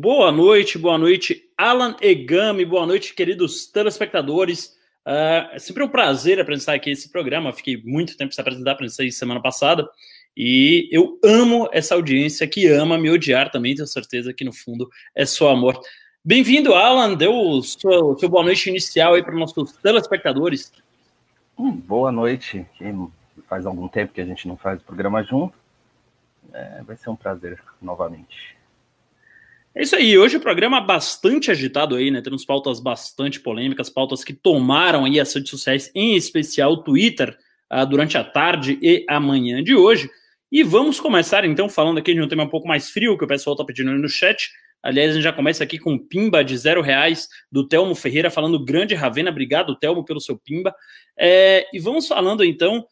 Boa noite, boa noite, Alan Egami, boa noite, queridos telespectadores. Uh, é sempre um prazer apresentar aqui esse programa. Fiquei muito tempo sem apresentar, apresentei semana passada. E eu amo essa audiência que ama me odiar também, tenho certeza que no fundo é só amor. Bem-vindo, Alan. Deu o seu, seu, boa noite inicial aí para os nossos telespectadores. Hum, boa noite. Faz algum tempo que a gente não faz o programa junto. É, vai ser um prazer novamente. É isso aí, hoje o programa bastante agitado aí, né? Temos pautas bastante polêmicas, pautas que tomaram aí as redes sociais, em especial o Twitter, uh, durante a tarde e a manhã de hoje. E vamos começar então falando aqui de um tema um pouco mais frio, que o pessoal está pedindo no chat. Aliás, a gente já começa aqui com pimba de zero reais do Telmo Ferreira, falando grande Ravena. Obrigado, Telmo, pelo seu pimba. É, e vamos falando então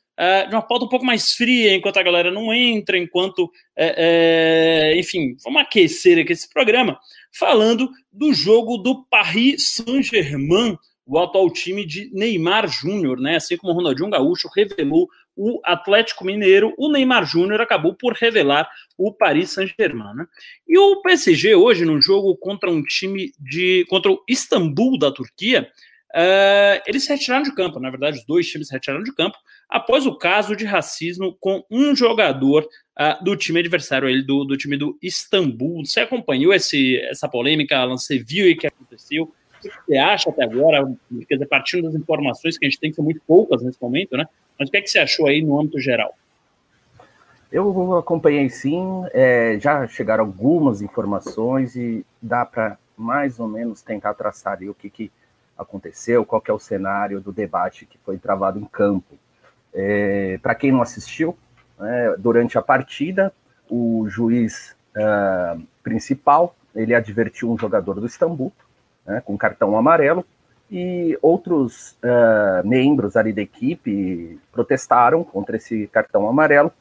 de uma pauta um pouco mais fria, enquanto a galera não entra, enquanto, é, é, enfim, vamos aquecer aqui esse programa, falando do jogo do Paris Saint-Germain, o atual time de Neymar Júnior, né? Assim como o Ronaldinho Gaúcho revelou o Atlético Mineiro, o Neymar Júnior acabou por revelar o Paris Saint-Germain. Né? E o PSG hoje no jogo contra um time de contra o Istambul da Turquia, uh, eles se retiraram de campo. Na verdade, os dois times se retiraram de campo após o caso de racismo com um jogador uh, do time adversário, ele, do, do time do Istambul. Você acompanhou esse, essa polêmica, Alan? Você viu o que aconteceu? O que você acha até agora? Quer dizer, partindo das informações que a gente tem, que são muito poucas nesse momento, né? Mas o que, é que você achou aí no âmbito geral? Eu acompanhei sim, é, já chegaram algumas informações e dá para mais ou menos tentar traçar o que, que aconteceu, qual que é o cenário do debate que foi travado em campo. É, Para quem não assistiu, né, durante a partida, o juiz uh, principal ele advertiu um jogador do Istambul né, com cartão amarelo e outros uh, membros ali da equipe protestaram contra esse cartão amarelo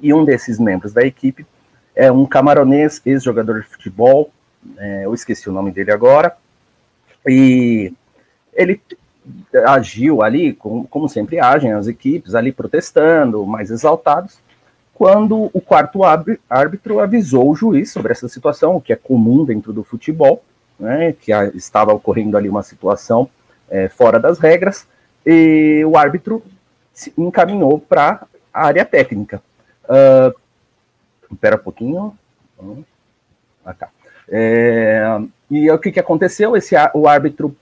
e um desses membros da equipe é um camaronês, ex-jogador de futebol, é, eu esqueci o nome dele agora, e ele agiu ali, como, como sempre agem as equipes, ali protestando, mais exaltados, quando o quarto árbitro avisou o juiz sobre essa situação, o que é comum dentro do futebol, né, que estava ocorrendo ali uma situação é, fora das regras, e o árbitro se encaminhou para a área técnica. Uh, espera um pouquinho. Ah, tá. É, e o que, que aconteceu? Esse, o árbitro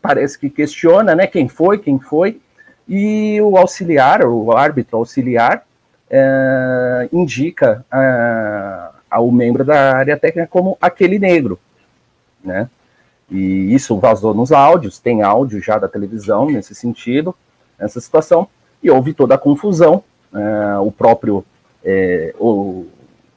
parece que questiona, né, quem foi, quem foi, e o auxiliar, o árbitro auxiliar, é, indica é, ao membro da área técnica como aquele negro, né, e isso vazou nos áudios, tem áudio já da televisão nesse sentido, nessa situação, e houve toda a confusão, é, o próprio é, o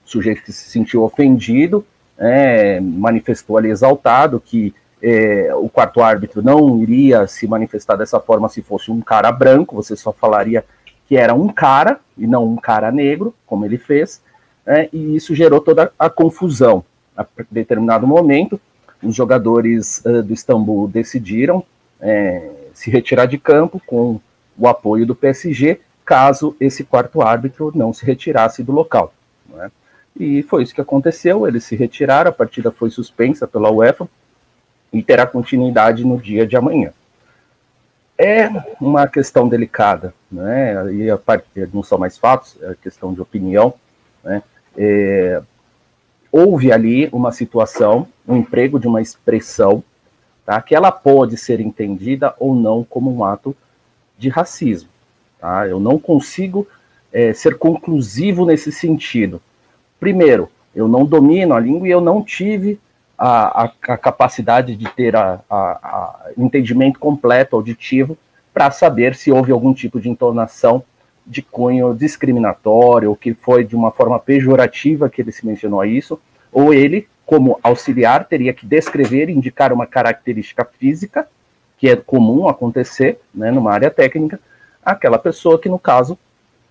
sujeito que se sentiu ofendido, é, manifestou ali exaltado que é, o quarto árbitro não iria se manifestar dessa forma se fosse um cara branco, você só falaria que era um cara e não um cara negro, como ele fez, é, e isso gerou toda a confusão. A determinado momento, os jogadores uh, do Istambul decidiram é, se retirar de campo com o apoio do PSG, caso esse quarto árbitro não se retirasse do local. É? E foi isso que aconteceu, eles se retiraram, a partida foi suspensa pela UEFA, e terá continuidade no dia de amanhã. É uma questão delicada, né? E a parte não são mais fatos, é questão de opinião, né? É, houve ali uma situação, um emprego de uma expressão, tá? Que ela pode ser entendida ou não como um ato de racismo, tá? Eu não consigo é, ser conclusivo nesse sentido. Primeiro, eu não domino a língua e eu não tive a, a, a capacidade de ter a, a, entendimento completo auditivo para saber se houve algum tipo de entonação de cunho discriminatório, ou que foi de uma forma pejorativa que ele se mencionou a isso, ou ele, como auxiliar, teria que descrever, indicar uma característica física, que é comum acontecer né, numa área técnica, aquela pessoa que, no caso,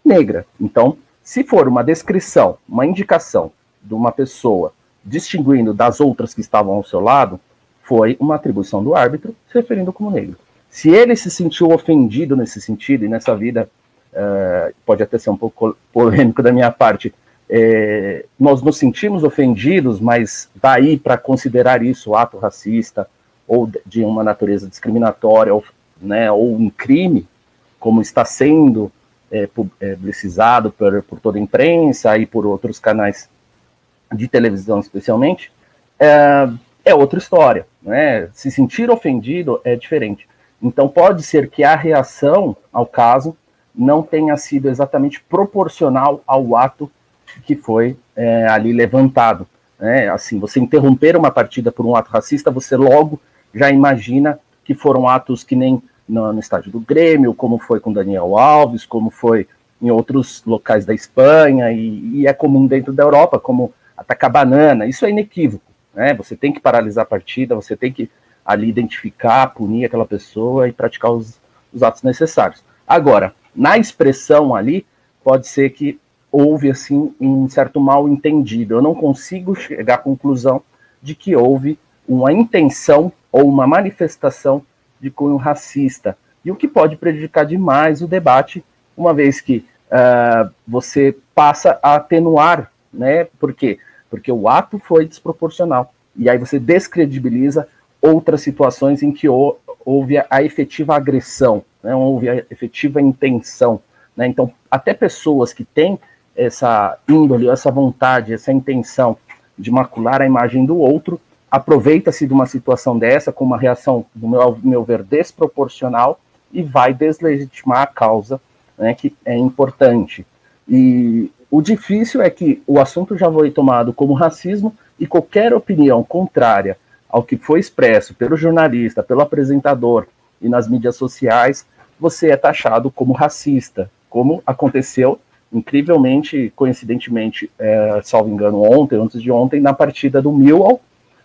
negra. Então, se for uma descrição, uma indicação de uma pessoa distinguindo das outras que estavam ao seu lado, foi uma atribuição do árbitro se referindo como negro. Se ele se sentiu ofendido nesse sentido, e nessa vida, uh, pode até ser um pouco polêmico da minha parte, é, nós nos sentimos ofendidos, mas daí para considerar isso ato racista ou de uma natureza discriminatória, ou, né, ou um crime, como está sendo é, publicizado por, por toda a imprensa e por outros canais de televisão, especialmente, é, é outra história. Né? Se sentir ofendido é diferente. Então, pode ser que a reação ao caso não tenha sido exatamente proporcional ao ato que foi é, ali levantado. Né? Assim, você interromper uma partida por um ato racista, você logo já imagina que foram atos que nem no, no estádio do Grêmio, como foi com Daniel Alves, como foi em outros locais da Espanha, e, e é comum dentro da Europa, como atacar banana, isso é inequívoco. Né? Você tem que paralisar a partida, você tem que ali identificar, punir aquela pessoa e praticar os, os atos necessários. Agora, na expressão ali, pode ser que houve assim um certo mal entendido. Eu não consigo chegar à conclusão de que houve uma intenção ou uma manifestação de cunho racista, e o que pode prejudicar demais o debate, uma vez que uh, você passa a atenuar, né? Por quê? Porque o ato foi desproporcional, e aí você descredibiliza outras situações em que houve a efetiva agressão, né? houve a efetiva intenção. Né? Então, até pessoas que têm essa índole, essa vontade, essa intenção de macular a imagem do outro, aproveita-se de uma situação dessa com uma reação, no meu, meu ver, desproporcional e vai deslegitimar a causa, né, que é importante. E o difícil é que o assunto já foi tomado como racismo e qualquer opinião contrária ao que foi expresso pelo jornalista, pelo apresentador e nas mídias sociais, você é taxado como racista, como aconteceu incrivelmente, coincidentemente, é, salvo engano, ontem, antes de ontem, na partida do Millwall,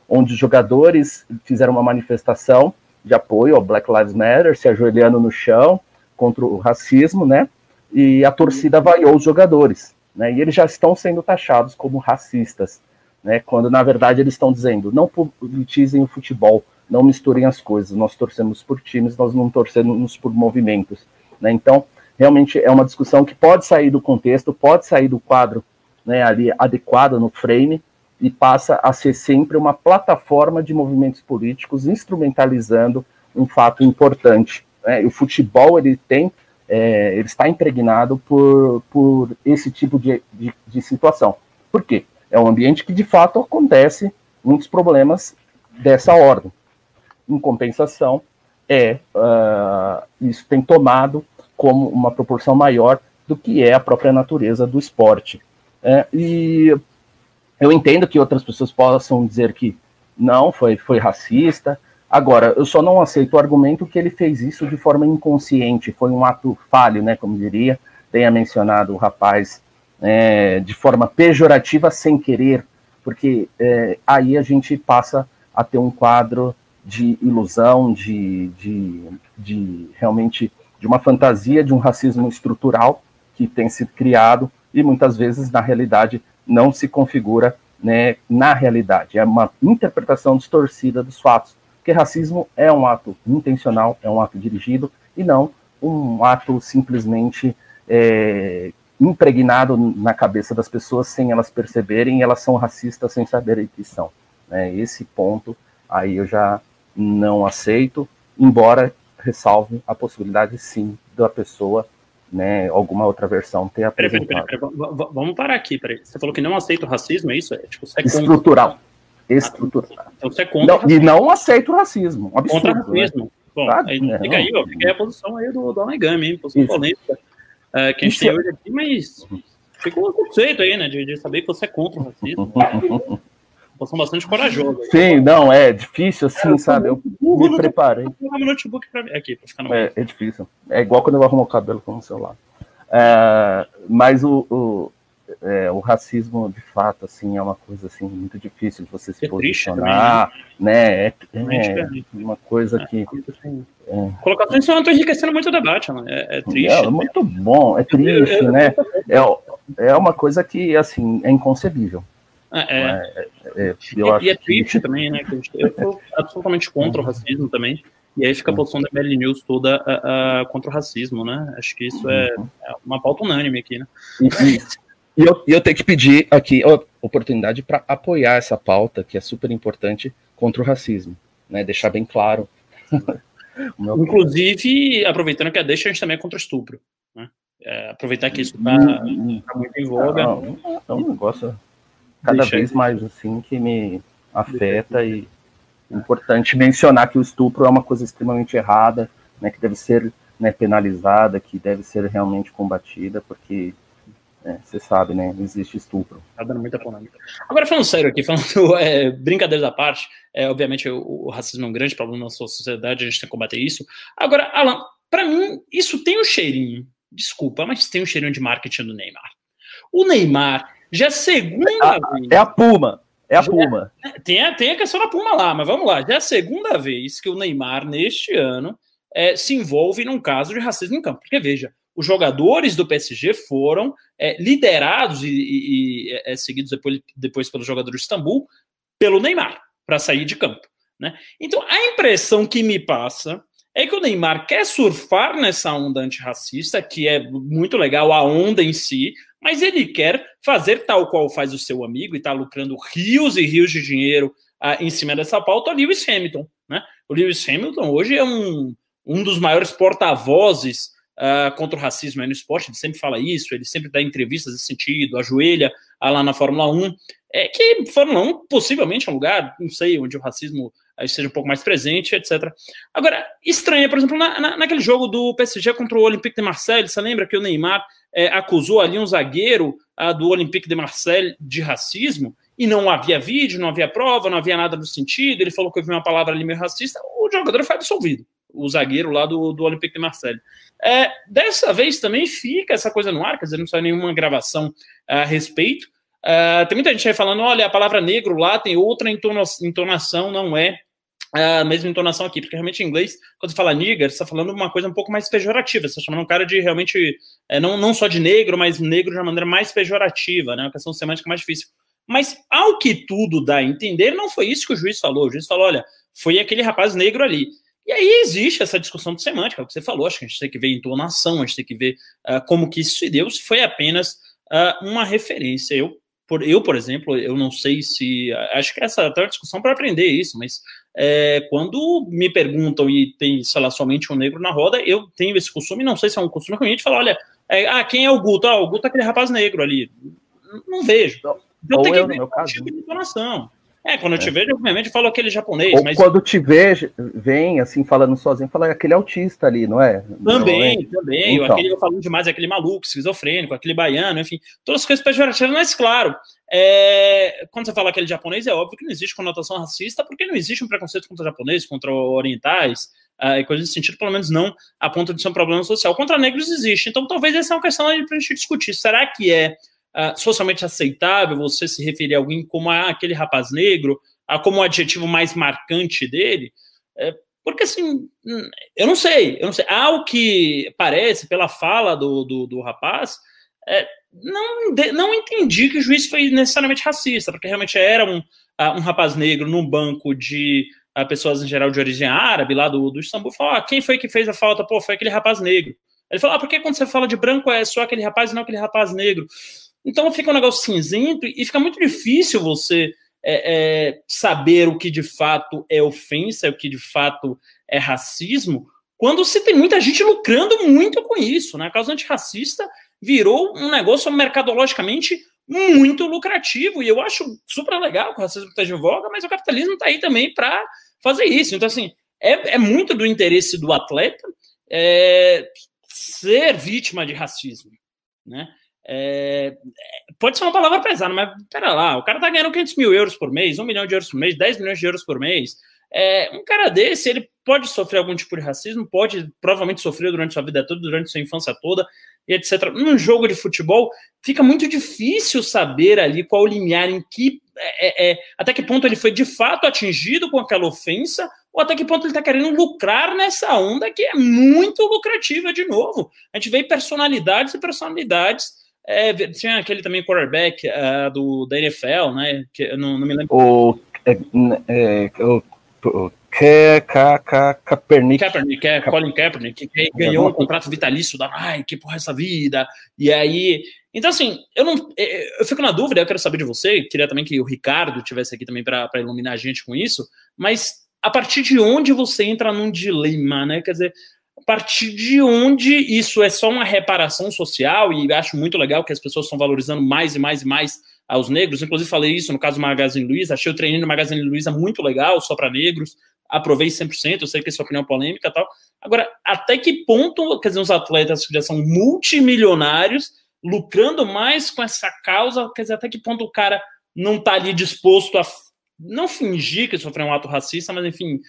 onde os jogadores fizeram uma manifestação de apoio ao Black Lives Matter, se ajoelhando no chão contra o racismo, né? E a torcida vaiou os jogadores, né? E eles já estão sendo taxados como racistas, né? Quando na verdade eles estão dizendo: não politizem o futebol, não misturem as coisas. Nós torcemos por times, nós não torcemos por movimentos, né? Então, realmente é uma discussão que pode sair do contexto, pode sair do quadro, né? Ali adequado no frame e passa a ser sempre uma plataforma de movimentos políticos instrumentalizando um fato importante. Né? O futebol ele tem, é, ele está impregnado por, por esse tipo de, de, de, situação. Por quê? É um ambiente que de fato acontece muitos problemas dessa ordem. Em compensação, é uh, isso tem tomado como uma proporção maior do que é a própria natureza do esporte. É, e eu entendo que outras pessoas possam dizer que não, foi, foi racista. Agora, eu só não aceito o argumento que ele fez isso de forma inconsciente, foi um ato falho, né, como diria, tenha mencionado o rapaz, é, de forma pejorativa, sem querer, porque é, aí a gente passa a ter um quadro de ilusão, de, de, de realmente de uma fantasia de um racismo estrutural que tem sido criado e muitas vezes, na realidade, não se configura né, na realidade. É uma interpretação distorcida dos fatos, porque racismo é um ato intencional, é um ato dirigido, e não um ato simplesmente é, impregnado na cabeça das pessoas sem elas perceberem, e elas são racistas sem saberem que são. Né? Esse ponto aí eu já não aceito, embora ressalve a possibilidade sim da pessoa né, alguma outra versão ter apresentado. Peraí, peraí, peraí, vamos parar aqui, peraí. Você falou que não aceita o racismo, é isso? É, tipo, é Estrutural. Contra... Estrutural. então você é contra não, E não aceita o racismo. Um absurdo, contra o né? racismo. Né? Bom, tá? aí, não, fica aí, ó, fica aí a posição aí do, do Anegami, hein? Posição isso. polêmica uh, que a gente tem hoje aqui, mas fica um conceito aí, né, de, de saber que você é contra o racismo. são bastante corajosos. Sim, não, é difícil assim, é, sabe? Eu me preparei. Eu meu notebook pra, aqui, pra ficar no é, é difícil. É igual quando eu arrumo o cabelo com o celular. É, mas o, o, é, o, racismo, de fato, assim, é uma coisa assim, muito difícil de você se é posicionar, triste, né? É, é, uma coisa que. Assim, Colocações estão enriquecendo muito o debate, mano. É, triste. É, muito bom, é triste, né? É, é uma coisa que, assim, é inconcebível. É, é, é, e, e é triste que... também, né? Eu sou absolutamente contra o racismo também. E aí fica a posição da ML News toda uh, uh, contra o racismo, né? Acho que isso é, uhum. é uma pauta unânime aqui, né? E, E eu, eu tenho que pedir aqui a oportunidade para apoiar essa pauta, que é super importante, contra o racismo. Né? Deixar bem claro. Inclusive, aproveitando que a deixa, a gente também é contra o estupro. Né? É, aproveitar que isso está tá muito em voga. é um negócio cada deixa vez mais assim que me afeta e importante mencionar que o estupro é uma coisa extremamente errada, né, que deve ser né, penalizada, que deve ser realmente combatida, porque é, você sabe, né? Existe estupro. Tá dando muita polêmica. Agora, falando sério aqui, falando é, brincadeiras à parte, é, obviamente o, o, racismo é um grande problema na sua sociedade, a gente tem que combater isso. Agora, Alan, para mim, isso tem um cheirinho, desculpa, mas tem um cheirinho de marketing do Neymar. O Neymar já é segunda é a, vez. É a Puma. É a Puma. É, tem, a, tem a questão da Puma lá, mas vamos lá. Já é a segunda vez que o Neymar, neste ano, é, se envolve num caso de racismo em campo. Porque, veja, os jogadores do PSG foram é, liderados e, e, e é, seguidos depois, depois pelo jogador de Istambul pelo Neymar para sair de campo. Né? Então, a impressão que me passa é que o Neymar quer surfar nessa onda antirracista, que é muito legal a onda em si, mas ele quer fazer tal qual faz o seu amigo e está lucrando rios e rios de dinheiro ah, em cima dessa pauta, o Lewis Hamilton. Né? O Lewis Hamilton hoje é um, um dos maiores porta-vozes uh, contra o racismo no esporte, ele sempre fala isso, ele sempre dá entrevistas nesse sentido, ajoelha uh, lá na Fórmula 1, é que Fórmula 1 possivelmente é um lugar, não sei, onde o racismo uh, seja um pouco mais presente, etc. Agora, estranha, por exemplo, na, na, naquele jogo do PSG contra o Olympique de Marseille, você lembra que o Neymar é, acusou ali um zagueiro uh, do Olympique de Marseille de racismo, e não havia vídeo, não havia prova, não havia nada no sentido, ele falou que ouviu uma palavra ali meio racista, o jogador foi absolvido o zagueiro lá do, do Olympique de Marseille. É, dessa vez também fica essa coisa no ar, quer dizer, não saiu nenhuma gravação a respeito. Uh, tem muita gente aí falando, olha, a palavra negro lá tem outra entonação, não é a mesma entonação aqui, porque realmente em inglês, quando você fala nigger, você está falando uma coisa um pouco mais pejorativa, você está chamando um cara de realmente, é, não, não só de negro, mas negro de uma maneira mais pejorativa, né, uma questão semântica mais difícil. Mas, ao que tudo dá a entender, não foi isso que o juiz falou. O juiz falou, olha, foi aquele rapaz negro ali. E aí existe essa discussão de semântica, é o que você falou, acho que a gente tem que ver entonação, a gente tem que ver uh, como que isso se deu, se foi apenas uh, uma referência. Eu por, eu, por exemplo, eu não sei se. Acho que essa é até uma discussão para aprender isso, mas é, quando me perguntam e tem, sei lá, somente um negro na roda, eu tenho esse costume, não sei se é um costume ruim, de falar: olha, é, ah, quem é o Guto? Ah, o Guto é aquele rapaz negro ali. Não, não vejo. Eu tenho que ver o tipo de entonação. É, quando eu te é. vejo, obviamente, falo aquele japonês. Ou mas... quando te vejo, vem assim, falando sozinho, fala aquele autista ali, não é? Também, não é? também. Então. Aquele, eu falo demais, aquele maluco, esquizofrênico, aquele baiano, enfim, todas as coisas pejorativas, mas claro, é... quando você fala aquele japonês, é óbvio que não existe conotação racista, porque não existe um preconceito contra japoneses, contra orientais, uh, e coisas desse sentido, pelo menos não a ponto de ser um problema social. Contra negros existe. Então, talvez essa é uma questão para a gente discutir. Será que é uh, socialmente aceitável você se referir a alguém como ah, aquele rapaz negro, uh, como o adjetivo mais marcante dele? É, porque assim, eu não sei, eu não sei. Ao que parece, pela fala do, do, do rapaz, é, não, não entendi que o juiz foi necessariamente racista, porque realmente era um, uh, um rapaz negro num banco de uh, pessoas em geral de origem árabe, lá do, do Istambul, falou: ah, quem foi que fez a falta? Pô, foi aquele rapaz negro. Ele falou: ah, por que quando você fala de branco é só aquele rapaz e não aquele rapaz negro? Então fica um negócio cinzento e fica muito difícil você é, é, saber o que de fato é ofensa, o que de fato é racismo, quando se tem muita gente lucrando muito com isso. Né? A causa antirracista virou um negócio mercadologicamente muito lucrativo. E eu acho super legal que o racismo está de voga, mas o capitalismo está aí também para fazer isso. Então, assim, é, é, muito do interesse do atleta é, ser vítima de racismo. Né? É, pode ser uma palavra pesada, mas pera lá, o cara tá ganhando 500 mil euros por mês, 1 milhão de euros por mês, 10 milhões de euros por mês. É, um cara desse, ele pode sofrer algum tipo de racismo, pode provavelmente sofrer durante sua vida toda, durante sua infância toda, e etc. Num jogo de futebol, fica muito difícil saber ali qual o limiar em que, é, é, é até que ponto ele foi de fato atingido com aquela ofensa, ou até que ponto ele está querendo lucrar nessa onda que é muito lucrativa de novo. A gente vê personalidades e personalidades é, tinha aquele também quarterback uh, do, da NFL, né? Que eu não, não me lembro. O, é, é, o, o Ke, Ka, Ka, Kaepernick. Kaepernick, é, Colin Kaepernick, que ganhou um contrato vitalício da Nike por essa vida, e aí... Então, assim, eu não... Eu fico na dúvida, eu quero saber de você, queria também que o Ricardo tivesse aqui também para iluminar a gente com isso, mas a partir de onde você entra num dilema, né? Quer dizer, partir de onde isso é só uma reparação social, e acho muito legal que as pessoas estão valorizando mais e mais e mais aos negros. Inclusive, falei isso no caso do Magazine Luiza, achei o treininho do Magazine Luiza muito legal, só para negros, aprovei 100%, eu sei que é sua opinião polêmica e tal. Agora, até que ponto, quer dizer, os atletas que já são multimilionários, lucrando mais com essa causa, quer dizer, até que ponto o cara não está ali disposto a não fingir que sofreu um ato racista, mas enfim,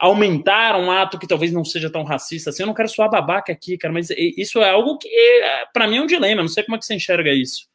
aumentar um ato que talvez não seja tão racista assim. Eu não quero soar babaca aqui, cara, mas isso é algo que para mim é um dilema. Não sei como é que você enxerga isso.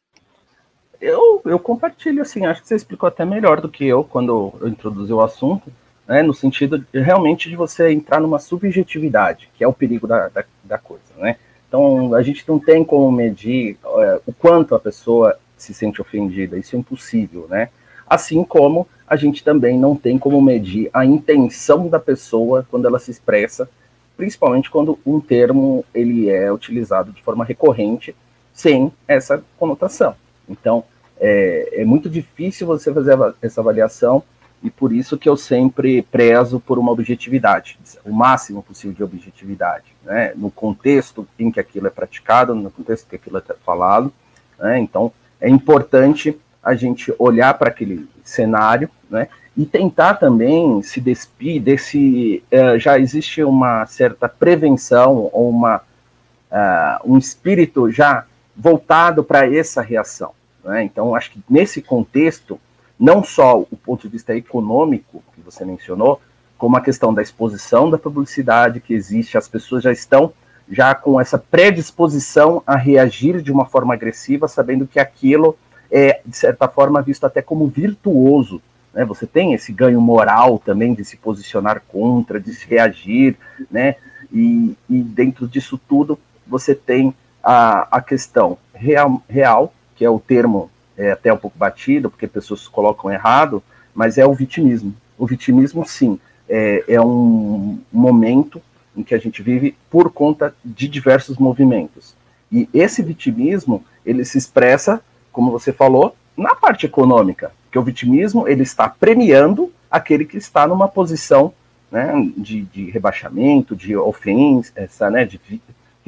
Eu, eu compartilho, assim, acho que você explicou até melhor do que eu quando eu introduzi o assunto, né, no sentido de, realmente de você entrar numa subjetividade, que é o perigo da, da, da coisa, né? Então, a gente não tem como medir é, o quanto a pessoa se sente ofendida, isso é impossível, né? Assim como a gente também não tem como medir a intenção da pessoa quando ela se expressa, principalmente quando um termo ele é utilizado de forma recorrente sem essa conotação. Então, é, é muito difícil você fazer essa avaliação e por isso que eu sempre prezo por uma objetividade, o máximo possível de objetividade, né? no contexto em que aquilo é praticado, no contexto em que aquilo é falado. Né? Então, é importante a gente olhar para aquele cenário, né? E tentar também se despir desse. Uh, já existe uma certa prevenção ou uma, uh, um espírito já voltado para essa reação. Né? Então, acho que nesse contexto, não só o ponto de vista econômico, que você mencionou, como a questão da exposição da publicidade que existe, as pessoas já estão já com essa predisposição a reagir de uma forma agressiva, sabendo que aquilo é, de certa forma, visto até como virtuoso. Né? Você tem esse ganho moral também de se posicionar contra, de se reagir, né? E, e dentro disso tudo, você tem a, a questão real, real, que é o termo é, até um pouco batido, porque pessoas colocam errado, mas é o vitimismo. O vitimismo, sim, é, é um momento em que a gente vive por conta de diversos movimentos. E esse vitimismo, ele se expressa como você falou, na parte econômica, que o vitimismo ele está premiando aquele que está numa posição né, de, de rebaixamento, de ofensa, né, de, de,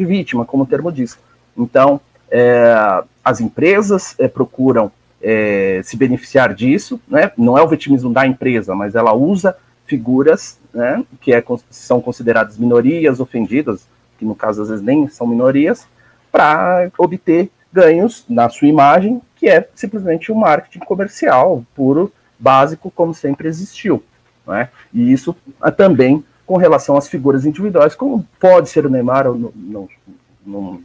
vítima, como o termo diz. Então, é, as empresas é, procuram é, se beneficiar disso, né, não é o vitimismo da empresa, mas ela usa figuras né, que é, são consideradas minorias ofendidas, que no caso às vezes nem são minorias, para obter ganhos na sua imagem, que é simplesmente um marketing comercial puro, básico, como sempre existiu. Né? E isso ah, também com relação às figuras individuais, como pode ser o Neymar, eu não, não, não,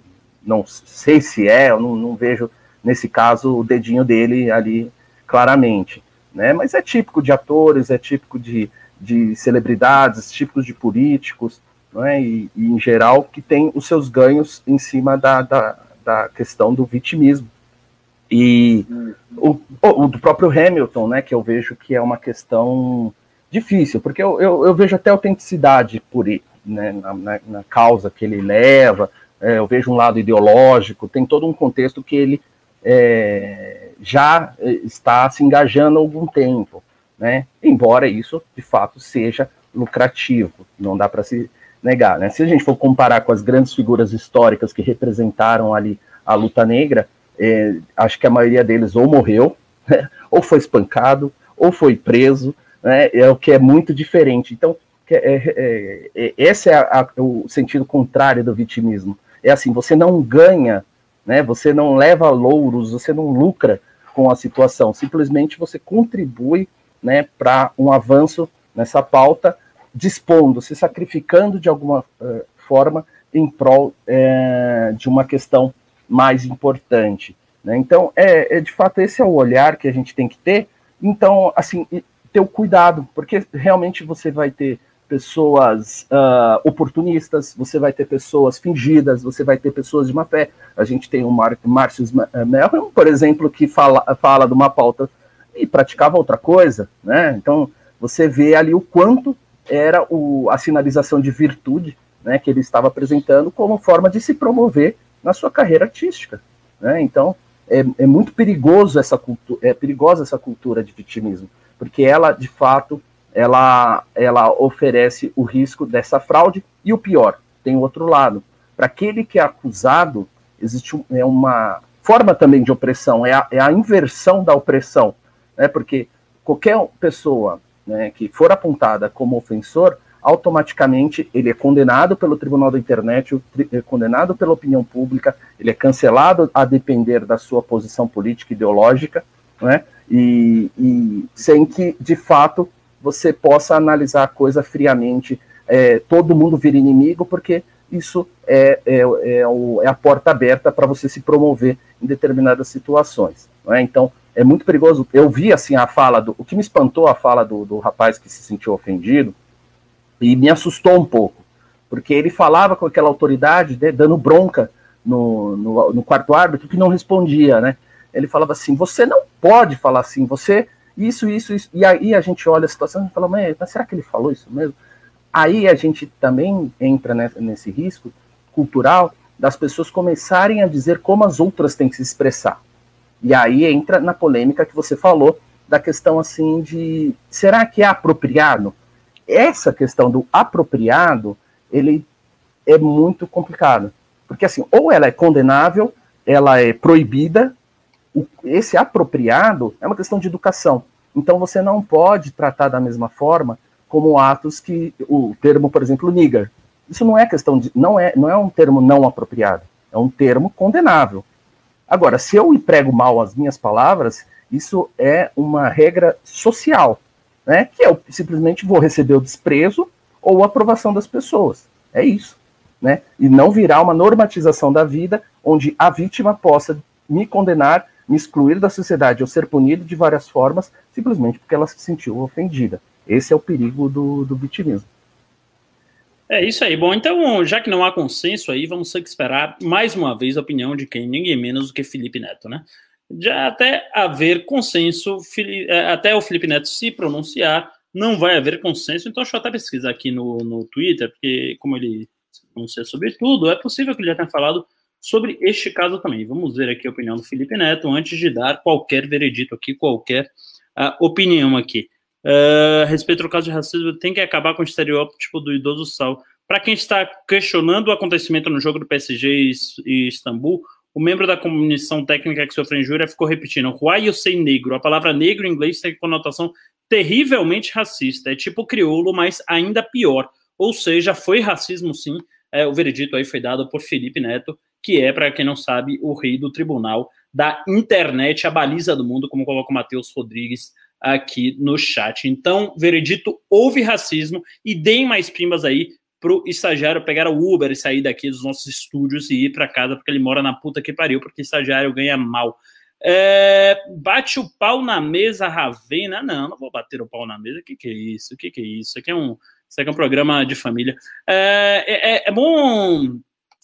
não sei se é, eu não, não, vejo nesse caso o dedinho dele ali claramente. Né? Mas é típico de atores, é típico de, de celebridades, típicos de políticos, né? e, e, em geral, que tem os seus ganhos em cima da, da, da questão do vitimismo. E o, o, do próprio Hamilton, né, que eu vejo que é uma questão difícil, porque eu, eu, eu vejo até autenticidade por ele, né, na, na, na causa que ele leva, é, eu vejo um lado ideológico, tem todo um contexto que ele é, já está se engajando há algum tempo, né, embora isso de fato seja lucrativo, não dá para se negar. Né? Se a gente for comparar com as grandes figuras históricas que representaram ali a luta negra, é, acho que a maioria deles ou morreu, né? ou foi espancado, ou foi preso, né? é o que é muito diferente. Então, é, é, é, esse é a, o sentido contrário do vitimismo. É assim, você não ganha, né? você não leva louros, você não lucra com a situação, simplesmente você contribui né, para um avanço nessa pauta dispondo, se sacrificando de alguma uh, forma em prol uh, de uma questão mais importante. Né? Então, é, é, de fato esse é o olhar que a gente tem que ter. Então, assim, ter o cuidado, porque realmente você vai ter pessoas uh, oportunistas, você vai ter pessoas fingidas, você vai ter pessoas de má fé. A gente tem o Márcio Melham, por exemplo, que fala, fala de uma pauta e praticava outra coisa, né? Então, você vê ali o quanto era o, a sinalização de virtude né, que ele estava apresentando como forma de se promover na sua carreira artística. Né? Então, é, é, muito perigoso essa cultura, é perigosa essa cultura de vitimismo, porque ela, de fato, ela, ela oferece o risco dessa fraude e o pior, tem o outro lado. Para aquele que é acusado, existe um, é uma forma também de opressão, é a, é a inversão da opressão, né? porque qualquer pessoa né, que for apontada como ofensor, automaticamente ele é condenado pelo Tribunal da Internet, é condenado pela opinião pública, ele é cancelado a depender da sua posição política ideológica, né? E, e sem que, de fato, você possa analisar a coisa friamente, é, todo mundo vira inimigo, porque isso é, é, é, o, é a porta aberta para você se promover em determinadas situações. Né? Então, é muito perigoso. Eu vi assim a fala do. O que me espantou a fala do, do rapaz que se sentiu ofendido, e me assustou um pouco, porque ele falava com aquela autoridade, né, dando bronca no, no, no, quarto árbitro, que não respondia, né? Ele falava assim: você não pode falar assim, você. Isso, isso, isso. E aí a gente olha a situação e fala, mas será que ele falou isso mesmo? Aí a gente também entra nesse risco cultural das pessoas começarem a dizer como as outras têm que se expressar. E aí entra na polêmica que você falou da questão assim de será que é apropriado? essa questão do apropriado, ele é muito complicado. Porque assim, ou ela é condenável, ela é proibida, esse apropriado é uma questão de educação. Então você não pode tratar da mesma forma como atos que o termo, por exemplo, nigger. Isso não é questão de não é não é um termo não apropriado, é um termo condenável. Agora, se eu emprego mal as minhas palavras, isso é uma regra social né? Que eu simplesmente vou receber o desprezo ou a aprovação das pessoas. É isso, né? E não virar uma normatização da vida onde a vítima possa me condenar, me excluir da sociedade ou ser punido de várias formas simplesmente porque ela se sentiu ofendida. Esse é o perigo do, do vitimismo. É isso aí. Bom, então, já que não há consenso aí, vamos ter que esperar mais uma vez a opinião de quem? Ninguém menos do que Felipe Neto, né? já até haver consenso, é, até o Felipe Neto se pronunciar, não vai haver consenso. Então, deixa eu até pesquisar aqui no, no Twitter, porque como ele se pronuncia sobre tudo, é possível que ele já tenha falado sobre este caso também. Vamos ver aqui a opinião do Felipe Neto antes de dar qualquer veredito aqui, qualquer uh, opinião aqui. Uh, respeito ao caso de racismo, tem que acabar com o estereótipo do idoso sal. Para quem está questionando o acontecimento no jogo do PSG e, e Istambul, o membro da comissão técnica que sofreu injúria ficou repetindo why you say negro. A palavra negro em inglês tem conotação terrivelmente racista. É tipo crioulo, mas ainda pior. Ou seja, foi racismo sim. É, o veredito aí foi dado por Felipe Neto, que é, para quem não sabe, o rei do tribunal da internet, a baliza do mundo, como coloca o Matheus Rodrigues aqui no chat. Então, veredito, houve racismo e deem mais primas aí pro estagiário pegar o Uber e sair daqui dos nossos estúdios e ir para casa, porque ele mora na puta que pariu, porque estagiário ganha mal. É, bate o pau na mesa, Ravena. Não, não vou bater o pau na mesa. O que, que é isso? O que, que é isso? Isso aqui é um, isso aqui é um programa de família. É, é, é, é bom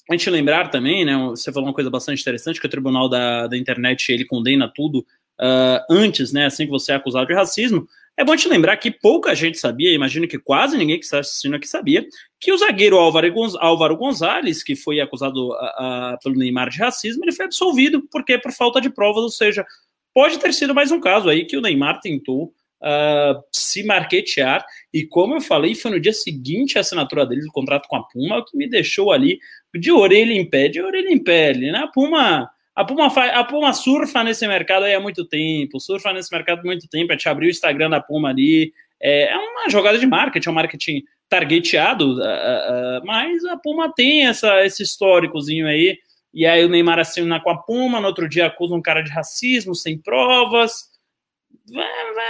a gente lembrar também, né? Você falou uma coisa bastante interessante, que o Tribunal da, da Internet ele condena tudo uh, antes, né? Assim que você é acusado de racismo. É bom te lembrar que pouca gente sabia, imagino que quase ninguém que está assistindo aqui sabia, que o zagueiro Álvaro, Gonz Álvaro Gonzalez, que foi acusado a, a, pelo Neymar de racismo, ele foi absolvido porque por falta de provas, ou seja, pode ter sido mais um caso aí que o Neymar tentou uh, se marquetear, e como eu falei, foi no dia seguinte a assinatura dele do contrato com a Puma, o que me deixou ali de orelha em pé, de orelha em pé, né? A Puma a Puma, a Puma surfa nesse mercado aí há muito tempo, surfa nesse mercado há muito tempo, a gente abriu o Instagram da Puma ali, é, é uma jogada de marketing, é um marketing targeteado, uh, uh, mas a Puma tem essa, esse históricozinho aí, e aí o Neymar assina com a Puma, no outro dia acusa um cara de racismo, sem provas,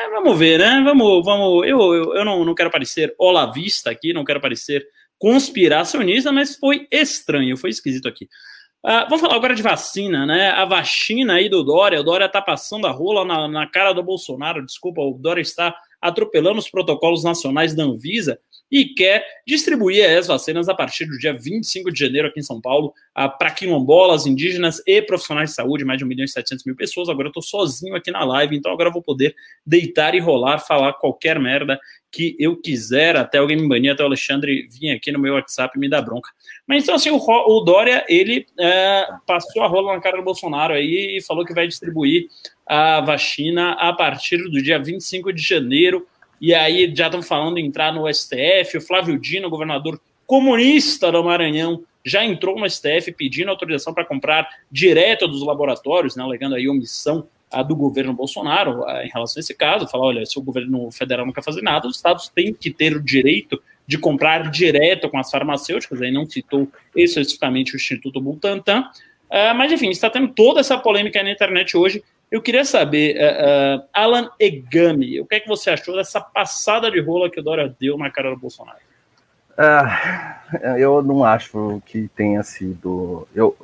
vamos ver, né, vamos, vamos, eu, eu, eu não, não quero parecer olavista aqui, não quero parecer conspiracionista, mas foi estranho, foi esquisito aqui. Uh, vamos falar agora de vacina, né? A vacina aí do Dória, o Dória tá passando a rola na, na cara do Bolsonaro, desculpa, o Dória está atropelando os protocolos nacionais da Anvisa e quer distribuir as vacinas a partir do dia 25 de janeiro aqui em São Paulo uh, para quilombolas, indígenas e profissionais de saúde, mais de 1 milhão e 700 mil pessoas. Agora eu estou sozinho aqui na live, então agora eu vou poder deitar e rolar, falar qualquer merda que eu quiser, até alguém me banir, até o Alexandre vir aqui no meu WhatsApp e me dar bronca. Mas então, assim, o, o Dória, ele é, passou a rola na cara do Bolsonaro aí e falou que vai distribuir a vacina a partir do dia 25 de janeiro, e aí já estão falando em entrar no STF, o Flávio Dino, governador comunista do Maranhão, já entrou no STF pedindo autorização para comprar direto dos laboratórios, né, alegando aí omissão a do governo Bolsonaro em relação a esse caso, falar, olha, se o governo federal não quer fazer nada, os estados têm que ter o direito de comprar direto com as farmacêuticas, aí não citou especificamente o Instituto Butantan, uh, mas enfim, está tendo toda essa polêmica na internet hoje. Eu queria saber, uh, uh, Alan Egami, o que é que você achou dessa passada de rola que o Dória deu na cara do Bolsonaro? eu não acho que tenha sido. Eu,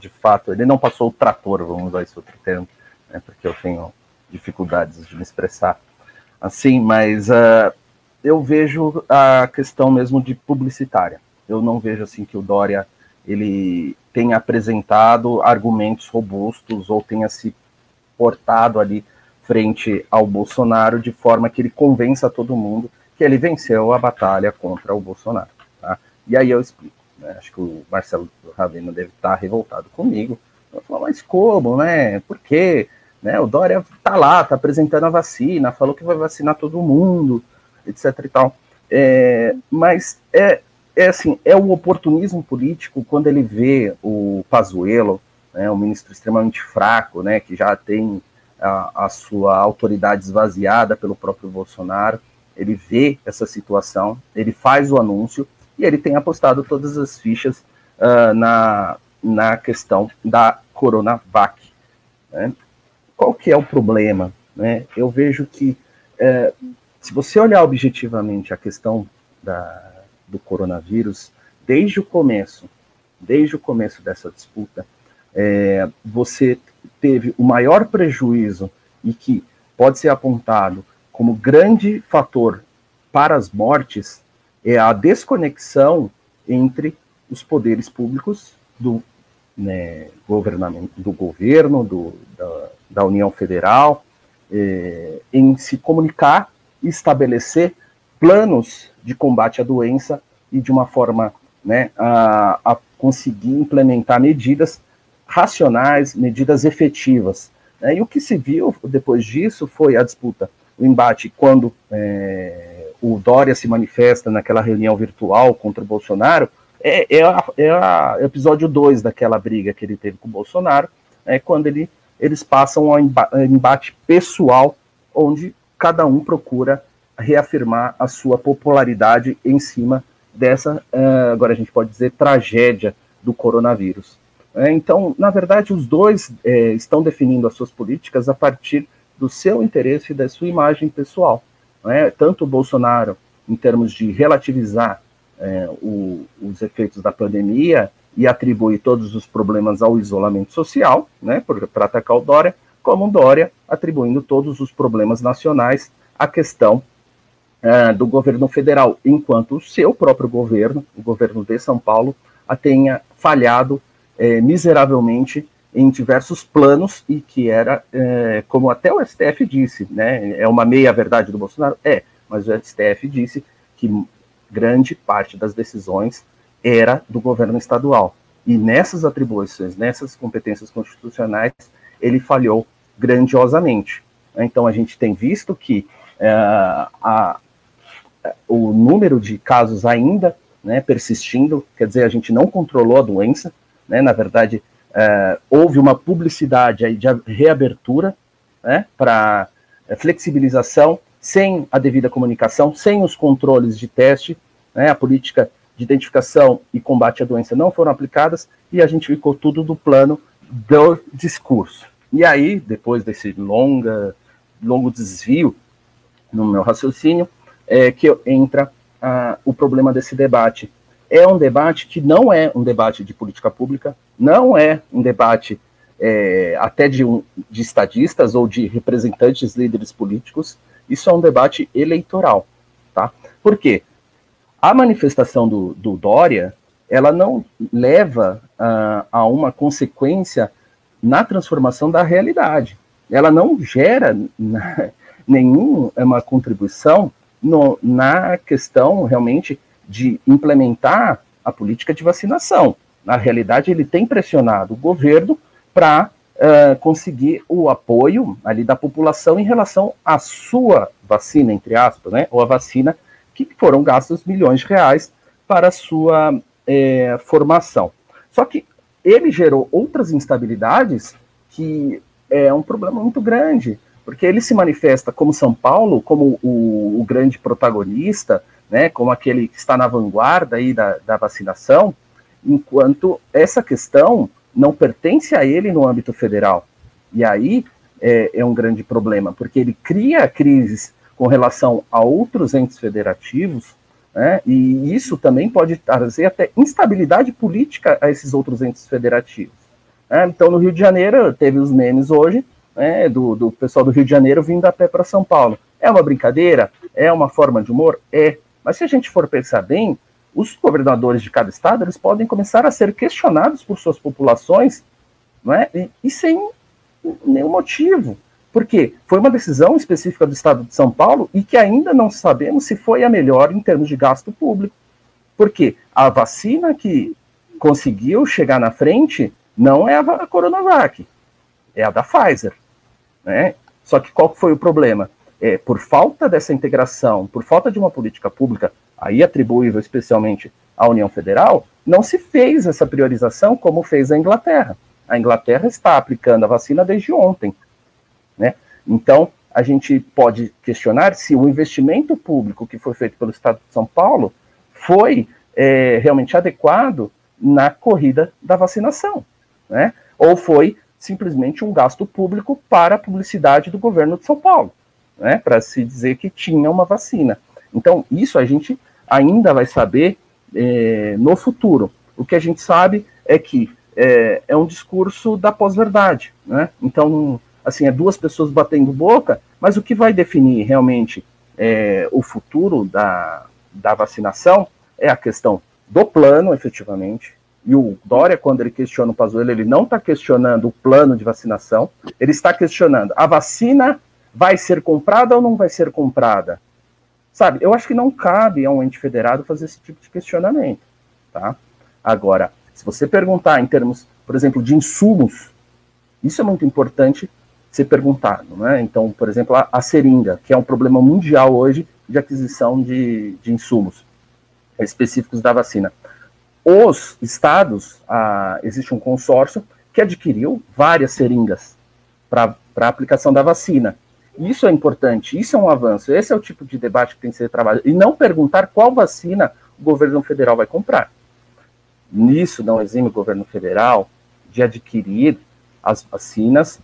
de fato, ele não passou o trator, vamos usar esse outro termo, né, porque eu tenho dificuldades de me expressar assim, mas uh, eu vejo a questão mesmo de publicitária. Eu não vejo assim que o Dória ele tenha apresentado argumentos robustos ou tenha se portado ali frente ao Bolsonaro de forma que ele convença todo mundo que ele venceu a batalha contra o Bolsonaro. Tá? E aí eu explico. Né? Acho que o Marcelo Ravena deve estar revoltado comigo. Eu falo, mas como, né? Por quê? Né? O Dória tá lá, tá apresentando a vacina, falou que vai vacinar todo mundo, etc e tal. É, mas é, é assim, é o oportunismo político quando ele vê o Pazuello, né, um ministro extremamente fraco, né, que já tem a, a sua autoridade esvaziada pelo próprio Bolsonaro, ele vê essa situação, ele faz o anúncio, e ele tem apostado todas as fichas uh, na, na questão da Coronavac. Né? Qual que é o problema? Né? Eu vejo que, uh, se você olhar objetivamente a questão da, do coronavírus, desde o começo, desde o começo dessa disputa, é, você teve o maior prejuízo e que pode ser apontado como grande fator para as mortes é a desconexão entre os poderes públicos do, né, governamento, do governo, do, da, da União Federal, é, em se comunicar e estabelecer planos de combate à doença e de uma forma né, a, a conseguir implementar medidas racionais, medidas efetivas. Né? E o que se viu depois disso foi a disputa, o embate quando é, o Dória se manifesta naquela reunião virtual contra o Bolsonaro, é, é, é episódio 2 daquela briga que ele teve com o Bolsonaro, é quando ele, eles passam ao embate pessoal, onde cada um procura reafirmar a sua popularidade em cima dessa, uh, agora a gente pode dizer, tragédia do coronavírus. É, então, na verdade, os dois é, estão definindo as suas políticas a partir do seu interesse e da sua imagem pessoal né, tanto o Bolsonaro, em termos de relativizar é, o, os efeitos da pandemia e atribuir todos os problemas ao isolamento social, né, para atacar o Dória, como o Dória atribuindo todos os problemas nacionais à questão é, do governo federal, enquanto o seu próprio governo, o governo de São Paulo, a tenha falhado é, miseravelmente em diversos planos e que era, é, como até o STF disse, né, é uma meia-verdade do Bolsonaro? É, mas o STF disse que grande parte das decisões era do governo estadual. E nessas atribuições, nessas competências constitucionais, ele falhou grandiosamente. Então, a gente tem visto que é, a, o número de casos ainda né, persistindo, quer dizer, a gente não controlou a doença, né, na verdade, é, houve uma publicidade aí de reabertura né, para é, flexibilização, sem a devida comunicação, sem os controles de teste, né, a política de identificação e combate à doença não foram aplicadas e a gente ficou tudo no plano do discurso. E aí, depois desse longa, longo desvio no meu raciocínio, é que entra ah, o problema desse debate é um debate que não é um debate de política pública, não é um debate é, até de, um, de estadistas ou de representantes líderes políticos, isso é um debate eleitoral, tá? Por quê? A manifestação do, do Dória, ela não leva uh, a uma consequência na transformação da realidade. Ela não gera nenhuma contribuição no, na questão realmente de implementar a política de vacinação. Na realidade, ele tem pressionado o governo para uh, conseguir o apoio ali da população em relação à sua vacina, entre aspas, né, ou a vacina que foram gastos milhões de reais para a sua é, formação. Só que ele gerou outras instabilidades que é um problema muito grande, porque ele se manifesta como São Paulo, como o, o grande protagonista, né, como aquele que está na vanguarda aí da, da vacinação, enquanto essa questão não pertence a ele no âmbito federal. E aí é, é um grande problema, porque ele cria crises com relação a outros entes federativos, né, e isso também pode trazer até instabilidade política a esses outros entes federativos. Né. Então, no Rio de Janeiro, teve os memes hoje, né, do, do pessoal do Rio de Janeiro vindo a pé para São Paulo. É uma brincadeira? É uma forma de humor? É. Mas se a gente for pensar bem, os governadores de cada estado eles podem começar a ser questionados por suas populações não é? e, e sem nenhum motivo. Porque foi uma decisão específica do estado de São Paulo e que ainda não sabemos se foi a melhor em termos de gasto público. Porque a vacina que conseguiu chegar na frente não é a Coronavac, é a da Pfizer. Né? Só que qual foi o problema? É, por falta dessa integração, por falta de uma política pública, aí atribuível especialmente à União Federal, não se fez essa priorização como fez a Inglaterra. A Inglaterra está aplicando a vacina desde ontem. Né? Então, a gente pode questionar se o investimento público que foi feito pelo Estado de São Paulo foi é, realmente adequado na corrida da vacinação, né? ou foi simplesmente um gasto público para a publicidade do governo de São Paulo, né? para se dizer que tinha uma vacina. Então, isso a gente ainda vai saber é, no futuro. O que a gente sabe é que é, é um discurso da pós-verdade. Né? Então, assim, é duas pessoas batendo boca, mas o que vai definir realmente é, o futuro da, da vacinação é a questão do plano, efetivamente. E o Dória, quando ele questiona o Pazuello, ele não está questionando o plano de vacinação, ele está questionando a vacina vai ser comprada ou não vai ser comprada? Sabe, eu acho que não cabe a um ente federado fazer esse tipo de questionamento, tá? Agora, se você perguntar em termos, por exemplo, de insumos, isso é muito importante ser perguntado. Né? Então, por exemplo, a, a, seringa, que é um problema mundial hoje de aquisição de, de insumos específicos da vacina. Os estados, existe um consórcio que adquiriu várias seringas para a aplicação da vacina. Isso é importante, isso é um avanço, esse é o tipo de debate que tem que ser trabalhado, e não perguntar qual vacina o governo federal vai comprar. Nisso não exime o governo federal de adquirir as vacinas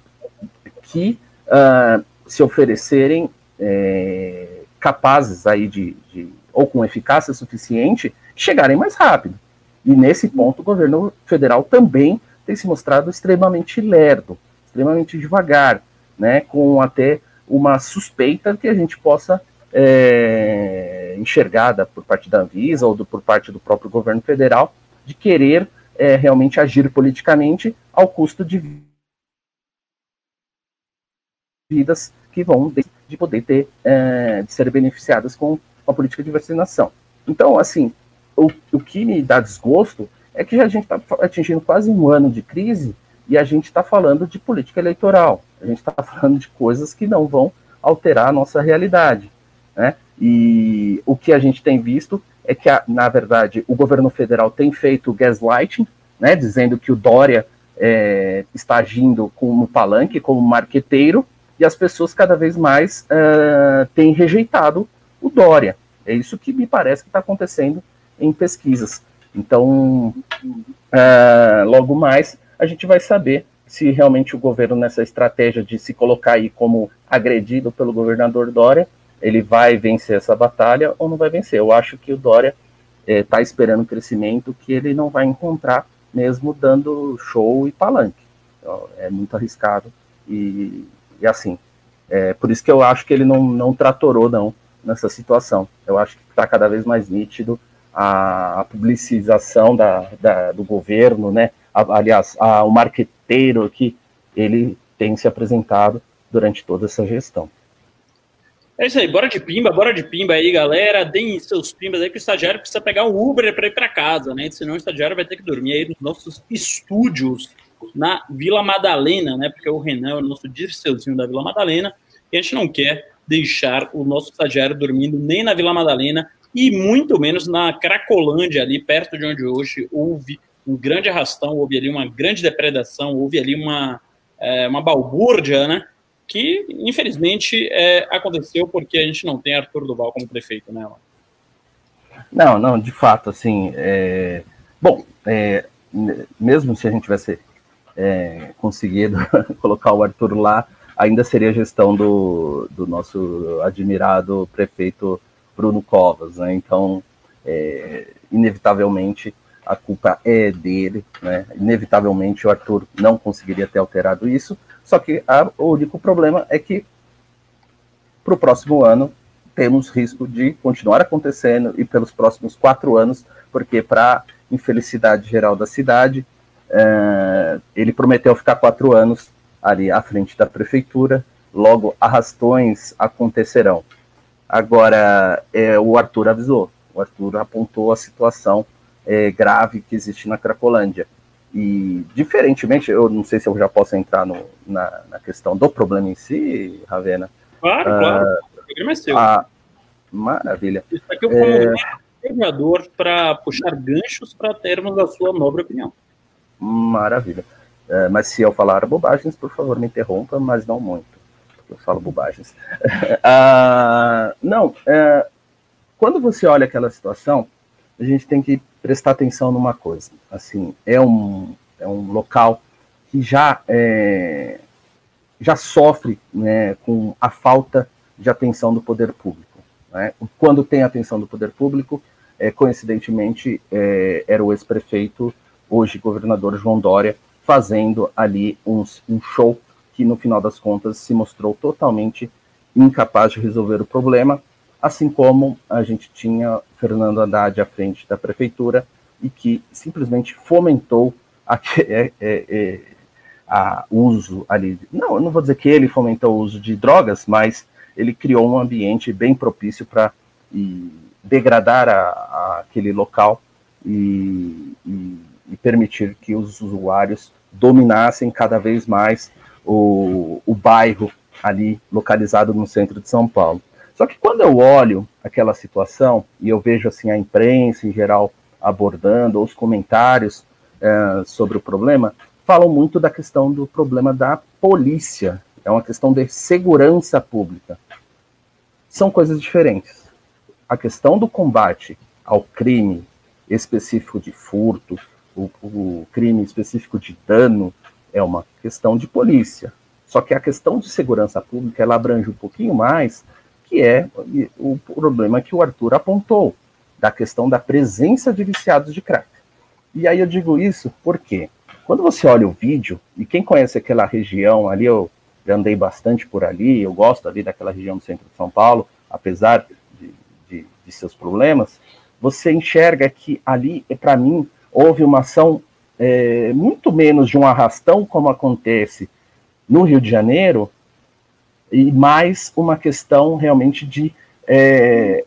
que uh, se oferecerem é, capazes aí de, de, ou com eficácia suficiente, chegarem mais rápido. E nesse ponto o governo federal também tem se mostrado extremamente lerdo, extremamente devagar, né, com até uma suspeita que a gente possa é, enxergada por parte da Anvisa ou do, por parte do próprio governo federal de querer é, realmente agir politicamente ao custo de vidas que vão de, de poder ter, é, de ser beneficiadas com a política de vacinação. Então, assim, o, o que me dá desgosto é que a gente está atingindo quase um ano de crise e a gente está falando de política eleitoral, a gente está falando de coisas que não vão alterar a nossa realidade. Né? E o que a gente tem visto é que, na verdade, o governo federal tem feito gaslighting, né, dizendo que o Dória é, está agindo como palanque, como marqueteiro, e as pessoas cada vez mais uh, têm rejeitado o Dória. É isso que me parece que está acontecendo em pesquisas. Então, uh, logo mais, a gente vai saber se realmente o governo, nessa estratégia de se colocar aí como agredido pelo governador Dória, ele vai vencer essa batalha ou não vai vencer. Eu acho que o Dória está eh, esperando um crescimento que ele não vai encontrar, mesmo dando show e palanque. É muito arriscado e e assim, é, por isso que eu acho que ele não, não tratorou, não, nessa situação. Eu acho que está cada vez mais nítido a, a publicização da, da, do governo, né? A, aliás, a, o marqueteiro que ele tem se apresentado durante toda essa gestão. É isso aí, bora de pimba, bora de pimba aí, galera. Deem seus pimbas aí, que o estagiário precisa pegar um Uber para ir para casa, né? Senão o estagiário vai ter que dormir aí nos nossos estúdios na Vila Madalena, né? Porque o Renan é o nosso dirceuzinho da Vila Madalena e a gente não quer deixar o nosso estagiário dormindo nem na Vila Madalena e muito menos na Cracolândia, ali perto de onde hoje houve um grande arrastão, houve ali uma grande depredação, houve ali uma, é, uma balbúrdia, né? Que infelizmente é, aconteceu porque a gente não tem Arthur Duval como prefeito, né? Não, não, de fato, assim, é... bom, é, mesmo se a gente tivesse é, conseguido colocar o Arthur lá, ainda seria a gestão do, do nosso admirado prefeito Bruno Covas, né? Então, é, inevitavelmente, a culpa é dele, né? Inevitavelmente o Arthur não conseguiria ter alterado isso, só que a, o único problema é que para o próximo ano temos risco de continuar acontecendo e pelos próximos quatro anos, porque para infelicidade geral da cidade, é, ele prometeu ficar quatro anos ali à frente da prefeitura, logo arrastões acontecerão. Agora, é, o Arthur avisou, o Arthur apontou a situação é, grave que existe na Cracolândia. E, diferentemente, eu não sei se eu já posso entrar no, na, na, questão do problema em si, Ravena. Claro, ah, claro. O programa é seu. Ah, maravilha. Isso aqui eu é... mediador para puxar ganchos para termos a sua nobre opinião. Maravilha. É, mas se eu falar bobagens, por favor, me interrompa, mas não muito. Eu falo bobagens. ah, não, é, quando você olha aquela situação, a gente tem que prestar atenção numa coisa. Assim, é um, é um local que já, é, já sofre né, com a falta de atenção do poder público. Né? Quando tem atenção do poder público, é, coincidentemente, é, era o ex-prefeito hoje governador João Dória, fazendo ali um show que, no final das contas, se mostrou totalmente incapaz de resolver o problema, assim como a gente tinha Fernando Haddad à frente da prefeitura e que simplesmente fomentou a, é, é, é, a uso ali. Não, eu não vou dizer que ele fomentou o uso de drogas, mas ele criou um ambiente bem propício para degradar a, a, aquele local e, e e permitir que os usuários dominassem cada vez mais o, o bairro ali localizado no centro de São Paulo. Só que quando eu olho aquela situação e eu vejo assim a imprensa em geral abordando, os comentários é, sobre o problema, falam muito da questão do problema da polícia. É uma questão de segurança pública. São coisas diferentes. A questão do combate ao crime específico de furto, o, o crime específico de dano é uma questão de polícia. Só que a questão de segurança pública ela abrange um pouquinho mais, que é o problema que o Arthur apontou, da questão da presença de viciados de crack. E aí eu digo isso porque quando você olha o vídeo, e quem conhece aquela região ali, eu andei bastante por ali, eu gosto ali daquela região do centro de São Paulo, apesar de, de, de seus problemas, você enxerga que ali, para mim, houve uma ação é, muito menos de um arrastão, como acontece no Rio de Janeiro, e mais uma questão realmente de é,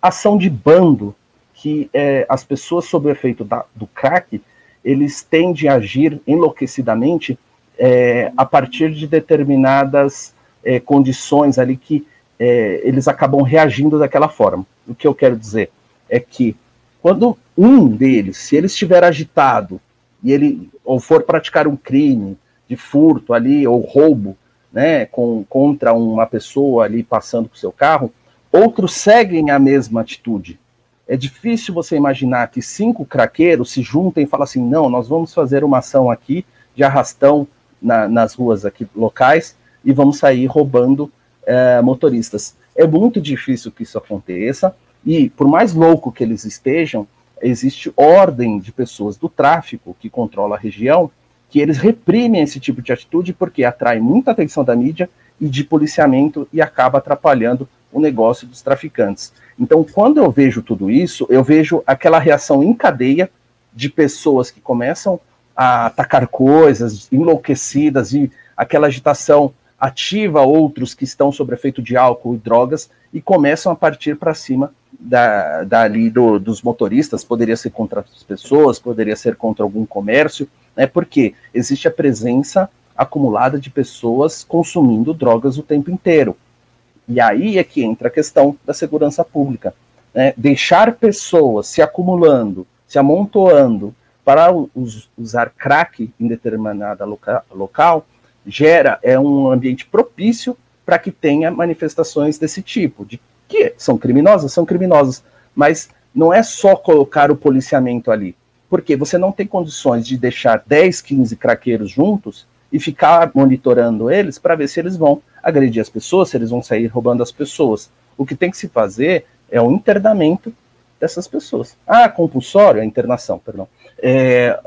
ação de bando, que é, as pessoas sob o efeito da, do crack, eles tendem a agir enlouquecidamente é, a partir de determinadas é, condições ali que é, eles acabam reagindo daquela forma. O que eu quero dizer é que quando um deles, se ele estiver agitado e ele ou for praticar um crime de furto ali ou roubo, né, com, contra uma pessoa ali passando com seu carro, outros seguem a mesma atitude. É difícil você imaginar que cinco craqueiros se juntem e falam assim: não, nós vamos fazer uma ação aqui de arrastão na, nas ruas aqui locais e vamos sair roubando é, motoristas. É muito difícil que isso aconteça. E por mais louco que eles estejam, existe ordem de pessoas do tráfico que controla a região que eles reprimem esse tipo de atitude porque atrai muita atenção da mídia e de policiamento e acaba atrapalhando o negócio dos traficantes. Então, quando eu vejo tudo isso, eu vejo aquela reação em cadeia de pessoas que começam a atacar coisas enlouquecidas e aquela agitação ativa outros que estão sob efeito de álcool e drogas e começam a partir para cima da, dali do, dos motoristas, poderia ser contra as pessoas, poderia ser contra algum comércio, né, porque existe a presença acumulada de pessoas consumindo drogas o tempo inteiro. E aí é que entra a questão da segurança pública. Né? Deixar pessoas se acumulando, se amontoando para us, usar crack em determinada loca, local gera é um ambiente propício para que tenha manifestações desse tipo, de que são criminosas, são criminosas, mas não é só colocar o policiamento ali, porque você não tem condições de deixar 10, 15 craqueiros juntos e ficar monitorando eles para ver se eles vão agredir as pessoas, se eles vão sair roubando as pessoas. O que tem que se fazer é o internamento dessas pessoas. Ah, compulsório, a internação, perdão. É,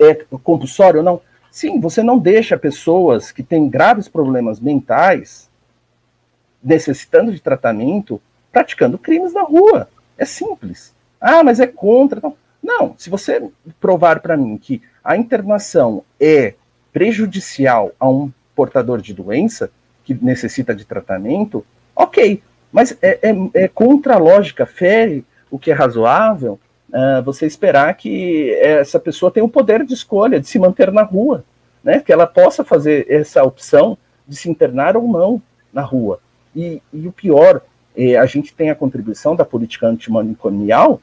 é compulsório? Não. Sim, você não deixa pessoas que têm graves problemas mentais necessitando de tratamento praticando crimes na rua. É simples. Ah, mas é contra. Não, não se você provar para mim que a internação é prejudicial a um portador de doença que necessita de tratamento, ok. Mas é, é, é contra a lógica, fere o que é razoável uh, você esperar que essa pessoa tenha o poder de escolha de se manter na rua, né? Que ela possa fazer essa opção de se internar ou não na rua. E, e o pior, é, a gente tem a contribuição da política antimanicomial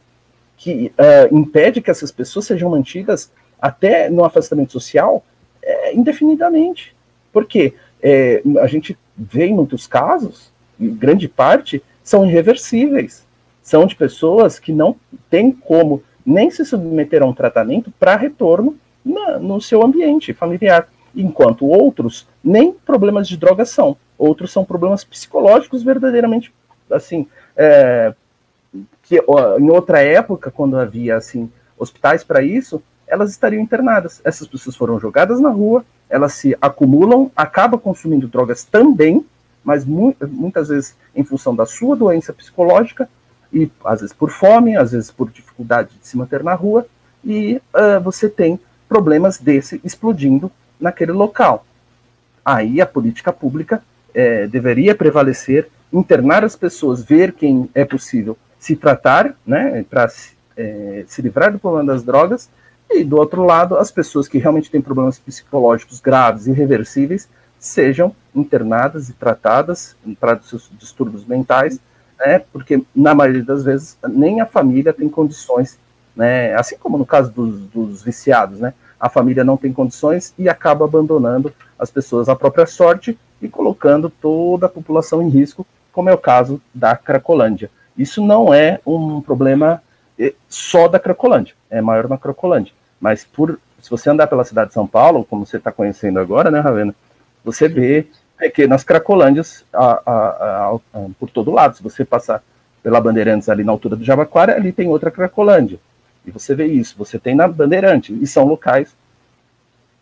que uh, impede que essas pessoas sejam mantidas até no afastamento social é, indefinidamente. Porque é, a gente vê em muitos casos, e grande parte, são irreversíveis. São de pessoas que não têm como nem se submeter a um tratamento para retorno na, no seu ambiente familiar, enquanto outros nem problemas de droga são, outros são problemas psicológicos verdadeiramente assim, é, que ó, em outra época, quando havia assim hospitais para isso, elas estariam internadas. Essas pessoas foram jogadas na rua, elas se acumulam, acabam consumindo drogas também, mas mu muitas vezes em função da sua doença psicológica, e às vezes por fome, às vezes por dificuldade de se manter na rua, e uh, você tem problemas desse explodindo naquele local. Aí a política pública é, deveria prevalecer, internar as pessoas, ver quem é possível se tratar, né, para é, se livrar do problema das drogas, e do outro lado, as pessoas que realmente têm problemas psicológicos graves e irreversíveis sejam internadas e tratadas para seus distúrbios mentais né? Porque na maioria das vezes nem a família tem condições, né? Assim como no caso dos, dos viciados, né? A família não tem condições e acaba abandonando as pessoas à própria sorte e colocando toda a população em risco, como é o caso da Cracolândia. Isso não é um problema eh, só da Cracolândia, é maior na Cracolândia. Mas por, se você andar pela cidade de São Paulo, como você está conhecendo agora, né, Ravena, você vê é que nas Cracolândias, a, a, a, por todo lado, se você passar pela Bandeirantes ali na altura do Jabaquara, ali tem outra Cracolândia. E você vê isso, você tem na Bandeirante, e são locais,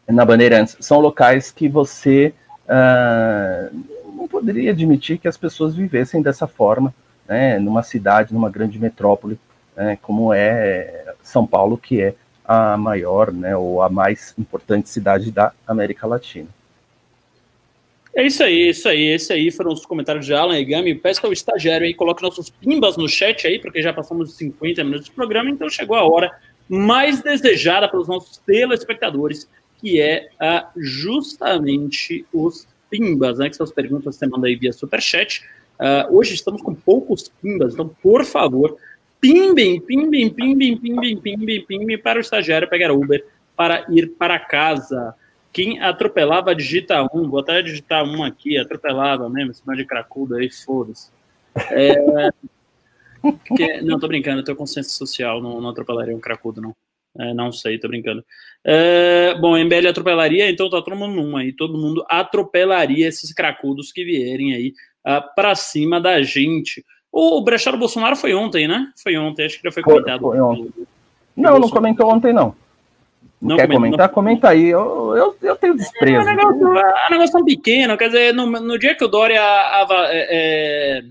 na Bandeirantes, são locais que você uh, não poderia admitir que as pessoas vivessem dessa forma, né, numa cidade, numa grande metrópole, né, como é São Paulo, que é a maior, né, ou a mais importante cidade da América Latina. É isso aí, isso aí, esse aí foram os comentários de Alan e Gami. Peço ao estagiário aí, coloque nossos pimbas no chat aí, porque já passamos de 50 minutos de programa, então chegou a hora mais desejada pelos nossos telespectadores, que é a, justamente os pimbas, né? Que são as perguntas que você manda aí via superchat. Uh, hoje estamos com poucos pimbas, então, por favor, pimbem, pimbem, pimbem, pimbem, pimbem, pimbem para o estagiário pegar Uber para ir para casa. Quem atropelava digita um, vou até digitar um aqui, atropelava mesmo, esse de cracudo aí, foda-se. É, não, tô brincando, eu tenho consciência social, não, não atropelaria um cracudo, não. É, não sei, tô brincando. É, bom, MBL atropelaria, então tá todo mundo num aí, todo mundo atropelaria esses cracudos que vierem aí uh, pra cima da gente. O Brechado Bolsonaro foi ontem, né? Foi ontem, acho que já foi comentado. Foi, ontem. Não, não comentou ontem, não. Não quer comentar? Não. Comenta aí. Eu, eu, eu tenho desprezo. É, é negócio, é um negócio tão pequeno. Quer dizer, no, no dia que o Dória a, a, é, é,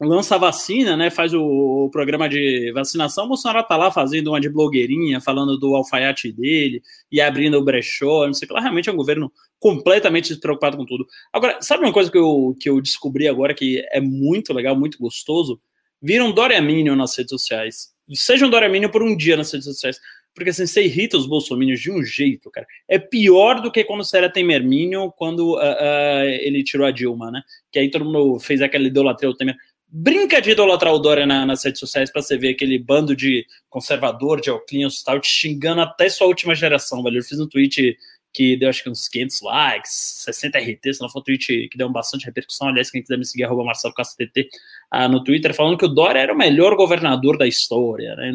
lança a vacina, né? Faz o, o, programa de vacinação, o Bolsonaro tá lá fazendo uma de blogueirinha, falando do alfaiate dele e abrindo o brechó, não sei o que lá. Realmente é um governo completamente despreocupado com tudo. Agora, sabe uma coisa que eu, que eu descobri agora que é muito legal, muito gostoso? Viram Dória Minion nas redes sociais. Seja um Dória Minion por um dia nas redes sociais. Porque assim, você irrita os bolsominions de um jeito, cara. É pior do que quando você era Temer Minion, quando uh, uh, ele tirou a Dilma, né? Que aí todo mundo fez aquela idolatria ao Temer. Brinca de idolatrar o Dória na, nas redes sociais para você ver aquele bando de conservador, de alclinhos e tal, te xingando até sua última geração, velho. Eu fiz um tweet que deu acho que uns 500 likes, 60 RT, se não for um tweet que deu bastante repercussão. Aliás, quem quiser me seguir, arroba Marcelo TT, ah, no Twitter, falando que o Dória era o melhor governador da história, né?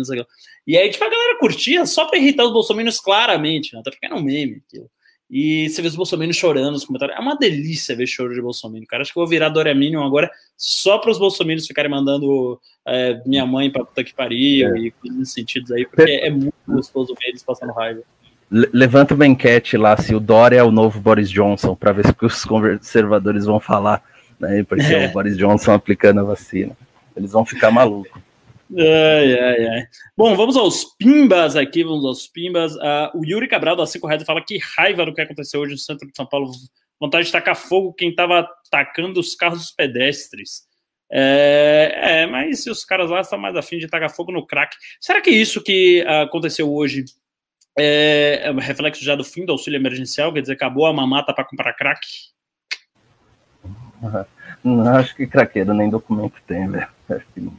E aí, tipo, a galera curtia só pra irritar os bolsominions claramente, né? Até porque era um meme aquilo. E você vê os bolsominions chorando nos comentários. É uma delícia ver choro de bolsominion, cara. Acho que eu vou virar Dória Minion agora só para os bolsominions ficarem mandando é, minha mãe pra puta que pariu é. e coisas nesse sentido aí, porque é muito gostoso ver eles passando raiva levanta uma enquete lá se o Dória é o novo Boris Johnson, para ver o que os conservadores vão falar, né? Porque é. o Boris Johnson aplicando a vacina. Eles vão ficar malucos. Ai, ai, ai. Bom, vamos aos pimbas aqui, vamos aos pimbas. Uh, o Yuri Cabral da Cinco Reais fala que raiva do que aconteceu hoje no centro de São Paulo. Vontade de tacar fogo quem estava atacando os carros dos pedestres. É, é, mas os caras lá estão mais afim de tacar fogo no crack. Será que isso que aconteceu hoje é, é um reflexo já do fim do auxílio emergencial, quer dizer, acabou a mamata para comprar crack? Não acho que craqueiro nem documento tem, velho. Acho que não,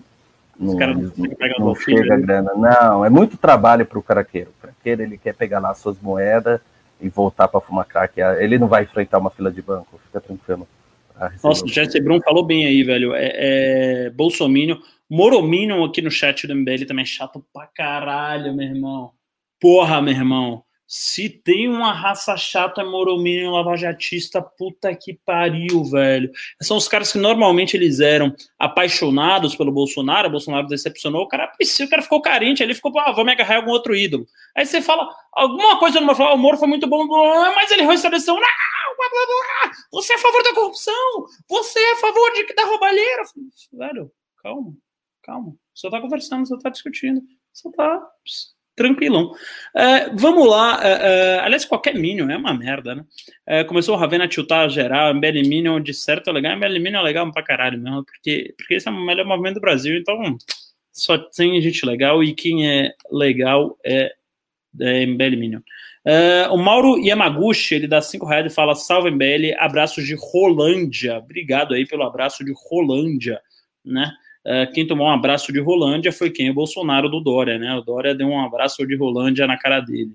Os caras não, não, não chega grana. Não, é muito trabalho para o craqueiro. O craqueiro ele quer pegar lá suas moedas e voltar para fumar crack. Ele não vai enfrentar uma fila de banco, fica tranquilo. Nossa, o Jesse Brum falou bem aí, velho. É, é Bolsominion. Morominion aqui no chat do MBL também é chato pra caralho, meu irmão. Porra, meu irmão, se tem uma raça chata moromínio lavajatista, puta que pariu, velho. São os caras que normalmente eles eram apaixonados pelo Bolsonaro, o Bolsonaro decepcionou, o cara, o cara ficou carente, ele ficou, ah, vou me agarrar algum outro ídolo. Aí você fala, alguma coisa no fala, ah, o Moro foi muito bom, mas ele restabeleceu, não, você é a favor da corrupção, você é a favor de, da roubalheira. Velho, calma, calma, você tá conversando, você tá discutindo, você tá tranquilão. É, vamos lá. É, é, aliás, qualquer Minion é uma merda, né? Começou o Ravena a tiltar geral, MBL Minion de certo é legal, MBL Minion é legal pra caralho mesmo, porque, porque esse é o melhor movimento do Brasil, então só tem gente legal e quem é legal é, é MBL Minion. O Mauro Yamaguchi, ele dá 5 reais e fala: Salve MBL, abraços de Rolândia. Obrigado aí pelo abraço de Rolândia, né? Uh, quem tomou um abraço de Rolândia foi quem? O Bolsonaro do Dória, né? O Dória deu um abraço de Rolândia na cara dele.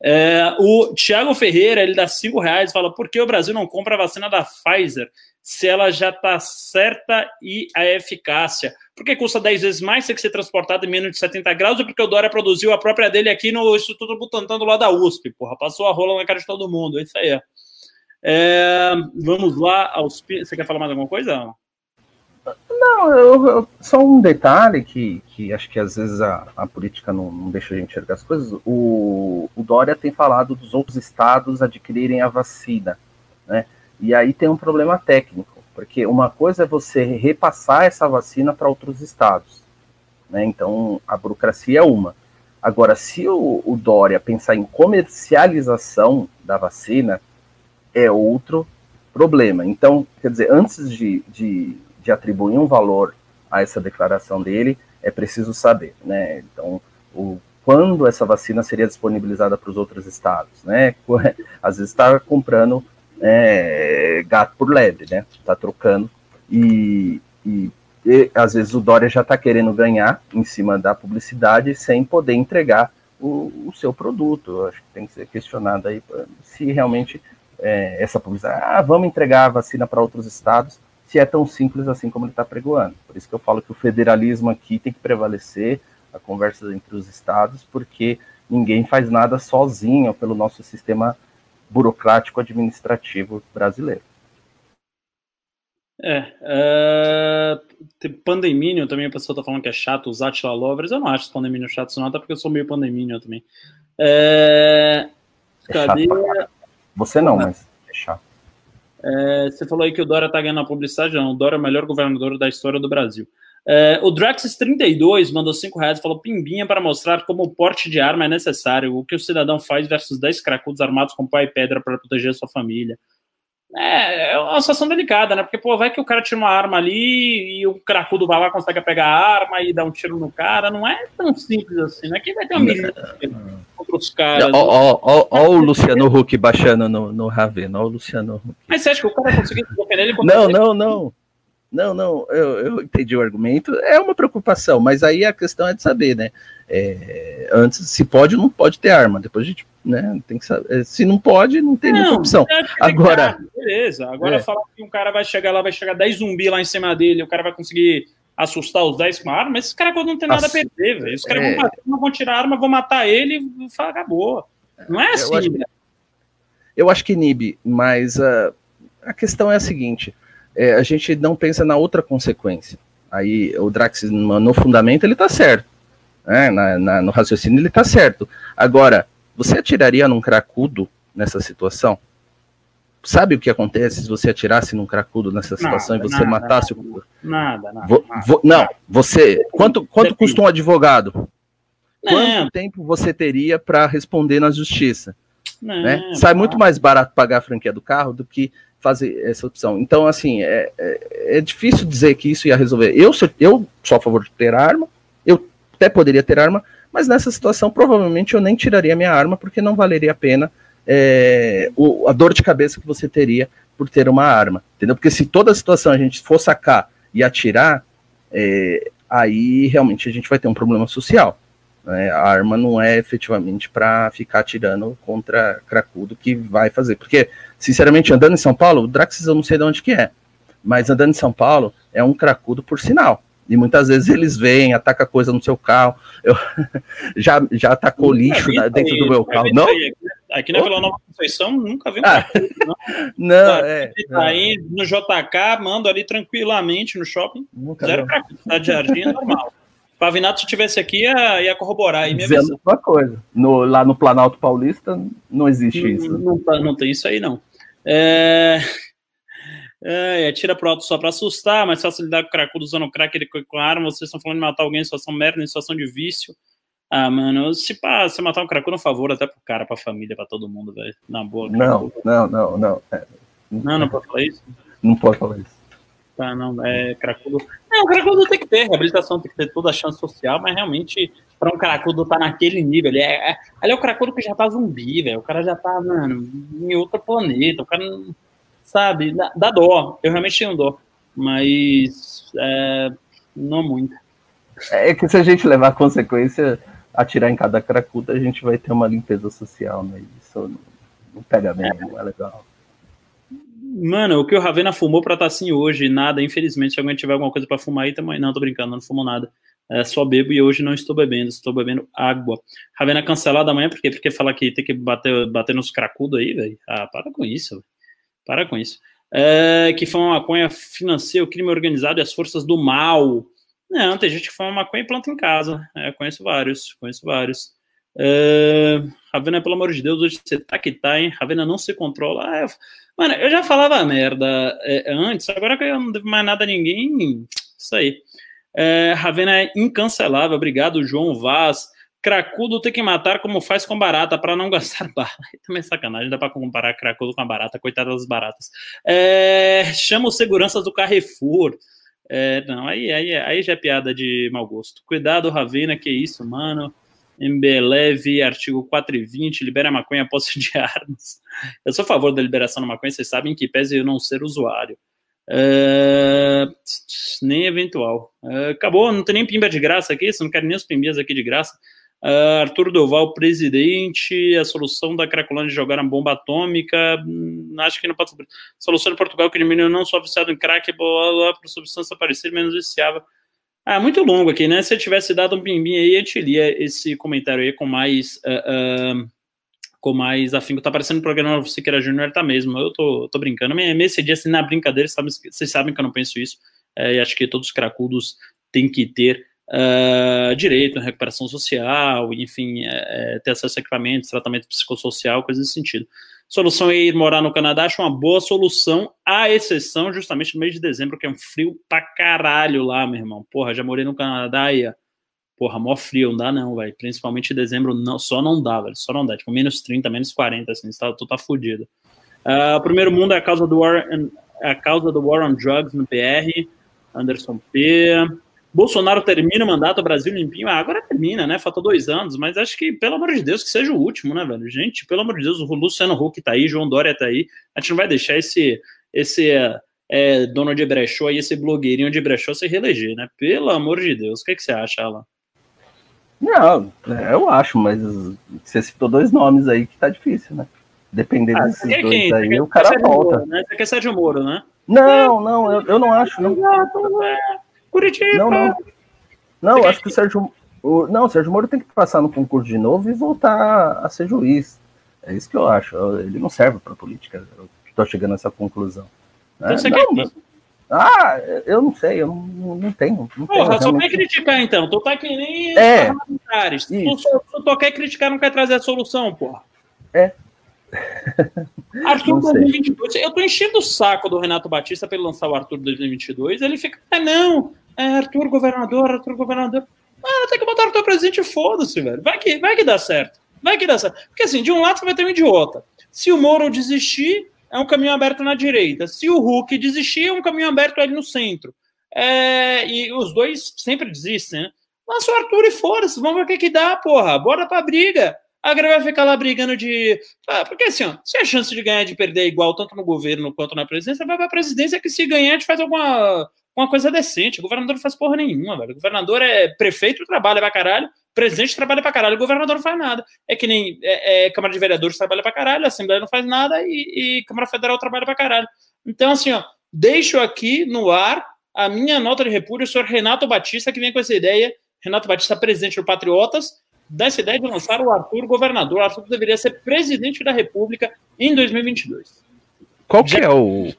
Uh, o Tiago Ferreira, ele dá cinco reais fala: por que o Brasil não compra a vacina da Pfizer se ela já está certa e a eficácia? Porque custa 10 vezes mais ter que ser transportado em menos de 70 graus ou porque o Dória produziu a própria dele aqui no Instituto Butantan do lado da USP, porra, passou a rola na cara de todo mundo, é isso aí. É, vamos lá aos. Você quer falar mais alguma coisa? Eu, eu, só um detalhe que, que acho que às vezes a, a política não, não, deixa a gente enxergar as coisas. O, o Dória tem falado dos outros estados adquirirem a vacina, né? E aí tem um problema técnico, porque uma coisa é você repassar essa vacina para outros estados, né? Então a burocracia é uma. Agora, se o, o Dória pensar em comercialização da vacina, é outro problema. Então, quer dizer, antes de, de de atribuir um valor a essa declaração dele, é preciso saber, né? Então, o, quando essa vacina seria disponibilizada para os outros estados, né? Às vezes está comprando é, gato por lebre, né? Está trocando e, e, e, às vezes o Dória já está querendo ganhar em cima da publicidade sem poder entregar o, o seu produto. Eu acho que tem que ser questionado aí se realmente é, essa publicidade, ah, vamos entregar a vacina para outros estados, se é tão simples assim como ele está pregoando. Por isso que eu falo que o federalismo aqui tem que prevalecer, a conversa entre os estados, porque ninguém faz nada sozinho pelo nosso sistema burocrático administrativo brasileiro. É, é Pandeminion também, a pessoa está falando que é chato usar Atila Lovers. Eu não acho Pandeminion chato, não, até porque eu sou meio Pandeminion também. É, é cadê? Você não, mas é chato. É, você falou aí que o Dória está ganhando a publicidade, não. O Dória é o melhor governador da história do Brasil. É, o Draxis32 mandou 5 reais falou: Pimbinha para mostrar como o porte de arma é necessário. O que o cidadão faz versus 10 cracudos armados com pau e pedra para proteger a sua família. É, é uma situação delicada, né? Porque, pô, vai que o cara tira uma arma ali e o cracudo vai lá, consegue pegar a arma e dar um tiro no cara. Não é tão simples assim, né? Quem vai ter uma milícia contra os caras? Ó, o Luciano Huck baixando no, no Ravena, ó o Luciano Huck. Mas você acha que o cara conseguiu defender ele? Não, não, não. Não, não, eu, eu entendi o argumento. É uma preocupação, mas aí a questão é de saber, né? É, antes, se pode ou não pode ter arma. Depois a gente né, tem que saber. Se não pode, não tem não, opção. É Agora. Beleza. Agora é. falar que um cara vai chegar lá, vai chegar 10 zumbi lá em cima dele, o cara vai conseguir assustar os 10 com a arma, esses caras não tem nada a perder, velho. Os caras é... vão, vão tirar a arma, vão matar ele e falar, acabou. Não é assim, eu acho, eu acho que inibe, mas uh, a questão é a seguinte é, a gente não pensa na outra consequência. Aí o Drax, no fundamento, ele está certo. Né? Na, na, no raciocínio, ele está certo. Agora, você atiraria num cracudo nessa situação? Sabe o que acontece se você atirasse num cracudo nessa situação nada, e você nada, matasse nada, o. Nada, nada. Vo, vo, não, você. Quanto, quanto custa um advogado? Quanto tempo você teria para responder na justiça? Né? Sai muito mais barato pagar a franquia do carro do que fazer essa opção. Então, assim, é, é, é, difícil dizer que isso ia resolver. Eu, sou, eu sou a favor de ter arma, eu até poderia ter arma, mas nessa situação provavelmente eu nem tiraria minha arma, porque não valeria a pena é, o, a dor de cabeça que você teria por ter uma arma, entendeu? Porque se toda a situação a gente for sacar e atirar, é, aí realmente a gente vai ter um problema social. Né? A arma não é efetivamente para ficar atirando contra cracudo que vai fazer. Porque, sinceramente, andando em São Paulo, o Draxis eu não sei de onde que é, mas andando em São Paulo é um cracudo por sinal. E muitas vezes eles vêm, atacam coisa no seu carro. Eu, já, já atacou lixo né, dentro aí, do meu carro. Não? Aí, aqui na Vila Nova Conceição nunca vi um ah, não. não, é. Aí no JK, mando ali tranquilamente no shopping. Nunca zero cracudo, tá de jardim é normal. Pavinato, se tivesse aqui, ia, ia corroborar. Aí Dizendo uma coisa. No, lá no Planalto Paulista não existe não, isso. Não, não, não, tem isso aí, não. É... É, tira pro alto só pra assustar, mas fácil lidar com o cracudo usando crack ele com arma. Vocês estão falando de matar alguém em situação merda, em situação de vício. Ah, mano, se pá, você matar um cracudo, um favor até pro cara, pra família, pra todo mundo, velho. Na boa. Não, não, não, não. É, não, não pode falar isso? Não pode falar isso. Tá, não, é cracudo. Não, o cracudo tem que ter, reabilitação tem que ter toda a chance social, mas realmente, para um cracudo tá naquele nível, ele é, é, ele é o cracudo que já tá zumbi, velho. O cara já tá, mano, em outro planeta. O cara, sabe, dá, dá dó. Eu realmente tenho dó, mas é, não muito. É que se a gente levar a consequência, atirar em cada cracudo, a gente vai ter uma limpeza social, né? Isso não pega bem, é. não é legal. Mano, o que o Ravena fumou pra estar tá assim hoje, nada, infelizmente, se alguém tiver alguma coisa pra fumar aí também. Não, tô brincando, não fumo nada. É, só bebo e hoje não estou bebendo, estou bebendo água. Ravena cancelada amanhã, por quê? Porque falar que tem que bater, bater nos cracudos aí, velho. Ah, para com isso, véio. Para com isso. É, que uma maconha financia o crime organizado e as forças do mal. Não, tem gente que fuma maconha e planta em casa. É, conheço vários, conheço vários. É, Ravena, pelo amor de Deus, hoje você tá que tá, hein? Ravena não se controla. Ah, eu Mano, eu já falava merda é, antes, agora que eu não devo mais nada a ninguém, isso aí. É, Ravena é incancelável, obrigado, João Vaz. Cracudo tem que matar como faz com barata para não gastar bala. Também é sacanagem, dá para comparar cracudo com a barata, coitada das baratas. É, chama os seguranças do Carrefour. É, não, aí, aí, aí já é piada de mau gosto. Cuidado, Ravena, que isso, mano. Embeleve, artigo 420, libera maconha posse de armas. Eu sou a favor da liberação da maconha, vocês sabem que pese eu não ser usuário. Uh, nem eventual. Uh, acabou, não tem nem pimba de graça aqui, você não quer nem os pimbas aqui de graça. Uh, Arthur Doval, presidente, a solução da Cracolândia jogar uma bomba atômica, hum, acho que não pode ser. Solução de Portugal, que ele não só viciado em crack, bola para substância parecida, menos viciável. Ah, muito longo aqui, né? Se eu tivesse dado um pimbinho aí, eu te lia esse comentário aí com mais. Uh, uh, com mais afinco. Tá parecendo o programa Siqueira Júnior, tá mesmo. Eu tô, tô brincando. Me, me dia assim na brincadeira, sabe, vocês sabem que eu não penso isso. É, e acho que todos os cracudos têm que ter uh, direito à recuperação social, enfim, é, é, ter acesso a equipamentos, tratamento psicossocial, coisas desse sentido. Solução é ir morar no Canadá, acho uma boa solução, à exceção justamente no mês de dezembro, que é um frio pra caralho lá, meu irmão. Porra, já morei no Canadá e, porra, mó frio, não dá não, velho. Principalmente em dezembro, não, só não dá, velho, só não dá. Tipo, menos 30, menos 40, assim, tá, tu tá fudido. Uh, primeiro mundo é a causa do war, é a causa do war on drugs no PR, Anderson P. Bolsonaro termina o mandato, Brasil limpinho. Ah, agora termina, né? Falta dois anos, mas acho que, pelo amor de Deus, que seja o último, né, velho? Gente, pelo amor de Deus, o Luciano Huck tá aí, João Dória tá aí. A gente não vai deixar esse, esse é, dono de brechó e esse blogueirinho de brechó se reeleger, né? Pelo amor de Deus. O que, que você acha, Alan? Não, é, eu acho, mas você citou dois nomes aí que tá difícil, né? Dependendo ah, desses dois quem? aí, o cara volta. Moro, né? Você quer Sérgio Moro, né? Não, não, eu, eu não acho. Não. Curitiba. Não, não. Não, eu acho que o Sérgio. O, não, o Sérgio Moro tem que passar no concurso de novo e voltar a ser juiz. É isso que eu acho. Ele não serve para política. Eu estou chegando a essa conclusão. Então é, você não, quer... Ah, eu não sei, eu não, não tenho. Não Porra, tenho, só realmente... quer criticar então. Tu tá que nem é, parlamentares. Tu só, só quer criticar, não quer trazer a solução, porra. É, Arthur 2022. Eu tô enchendo o saco do Renato Batista para ele lançar o Arthur 2022. Ele fica, ah, não, é Arthur governador, Arthur governador. Mano, tem que botar Arthur presidente foda-se, velho. Vai que, vai que dá certo. Vai que dá certo. Porque assim, de um lado você vai ter um idiota. Se o Moro desistir, é um caminho aberto na direita. Se o Hulk desistir, é um caminho aberto ali no centro. É, e os dois sempre desistem, né? Lança o Arthur e foda-se, vamos ver o que que dá, porra. Bora pra briga. A galera vai ficar lá brigando de. Ah, porque assim, ó, se a chance de ganhar e de perder é igual tanto no governo quanto na presidência, vai pra presidência que se ganhar a gente faz alguma uma coisa decente. O governador não faz porra nenhuma, velho. O governador é prefeito, trabalha pra caralho, presidente trabalha pra caralho, o governador não faz nada. É que nem é, é, Câmara de Vereadores trabalha pra caralho, a Assembleia não faz nada e, e Câmara Federal trabalha pra caralho. Então, assim, ó, deixo aqui no ar a minha nota de repúdio, o senhor Renato Batista, que vem com essa ideia. Renato Batista, presidente do Patriotas, dessa ideia de lançar o Arthur governador. O Arthur deveria ser presidente da República em 2022. Qual que é o.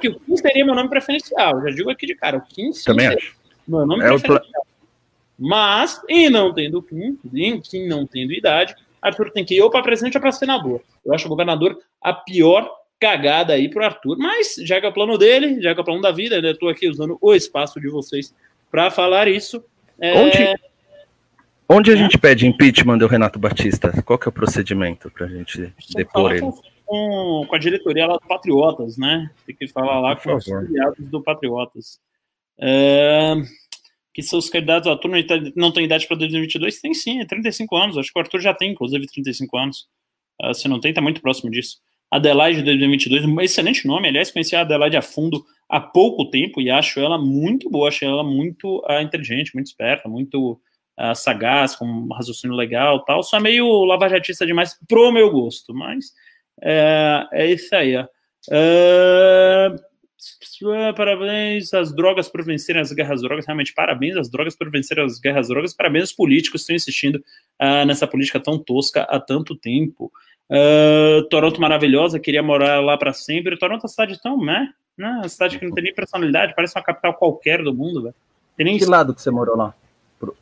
Que o Kim seria meu nome preferencial. Já digo aqui de cara. O Kim sim Também acho. Meu nome é preferencial. O... Mas, e não tendo Kim, Kim não tendo idade, Arthur tem que ir ou para presidente ou para senador. Eu acho o governador a pior cagada aí pro Arthur. Mas, já que é o plano dele, já que é o plano da vida, eu estou aqui usando o espaço de vocês para falar isso. É... Onde, Onde a gente pede impeachment do Renato Batista? Qual que é o procedimento para a gente depor ele? Com, com, a diretoria lá do Patriotas, né? Tem que falar lá com os filiados do Patriotas. É, que seus candidatos, Arthur não tem idade para 2022? Tem sim, é 35 anos. Acho que o Arthur já tem, inclusive, 35 anos. Uh, se não tem, está muito próximo disso. Adelaide 2022, um excelente nome. Aliás, conheci a Adelaide a fundo há pouco tempo e acho ela muito boa, acho ela muito uh, inteligente, muito esperta, muito uh, sagaz, com um raciocínio legal tal, só meio lavajatista demais pro meu gosto, mas é, é isso aí. Uh, parabéns às drogas por vencerem as guerras drogas. Realmente, parabéns às drogas por vencerem as guerras drogas. Parabéns aos políticos que estão insistindo uh, nessa política tão tosca há tanto tempo. Uh, Toronto maravilhosa, queria morar lá para sempre. Toronto é uma cidade tão, né? né? Uma cidade que não tem nem personalidade, parece uma capital qualquer do mundo, velho. Nem... Que lado que você morou lá?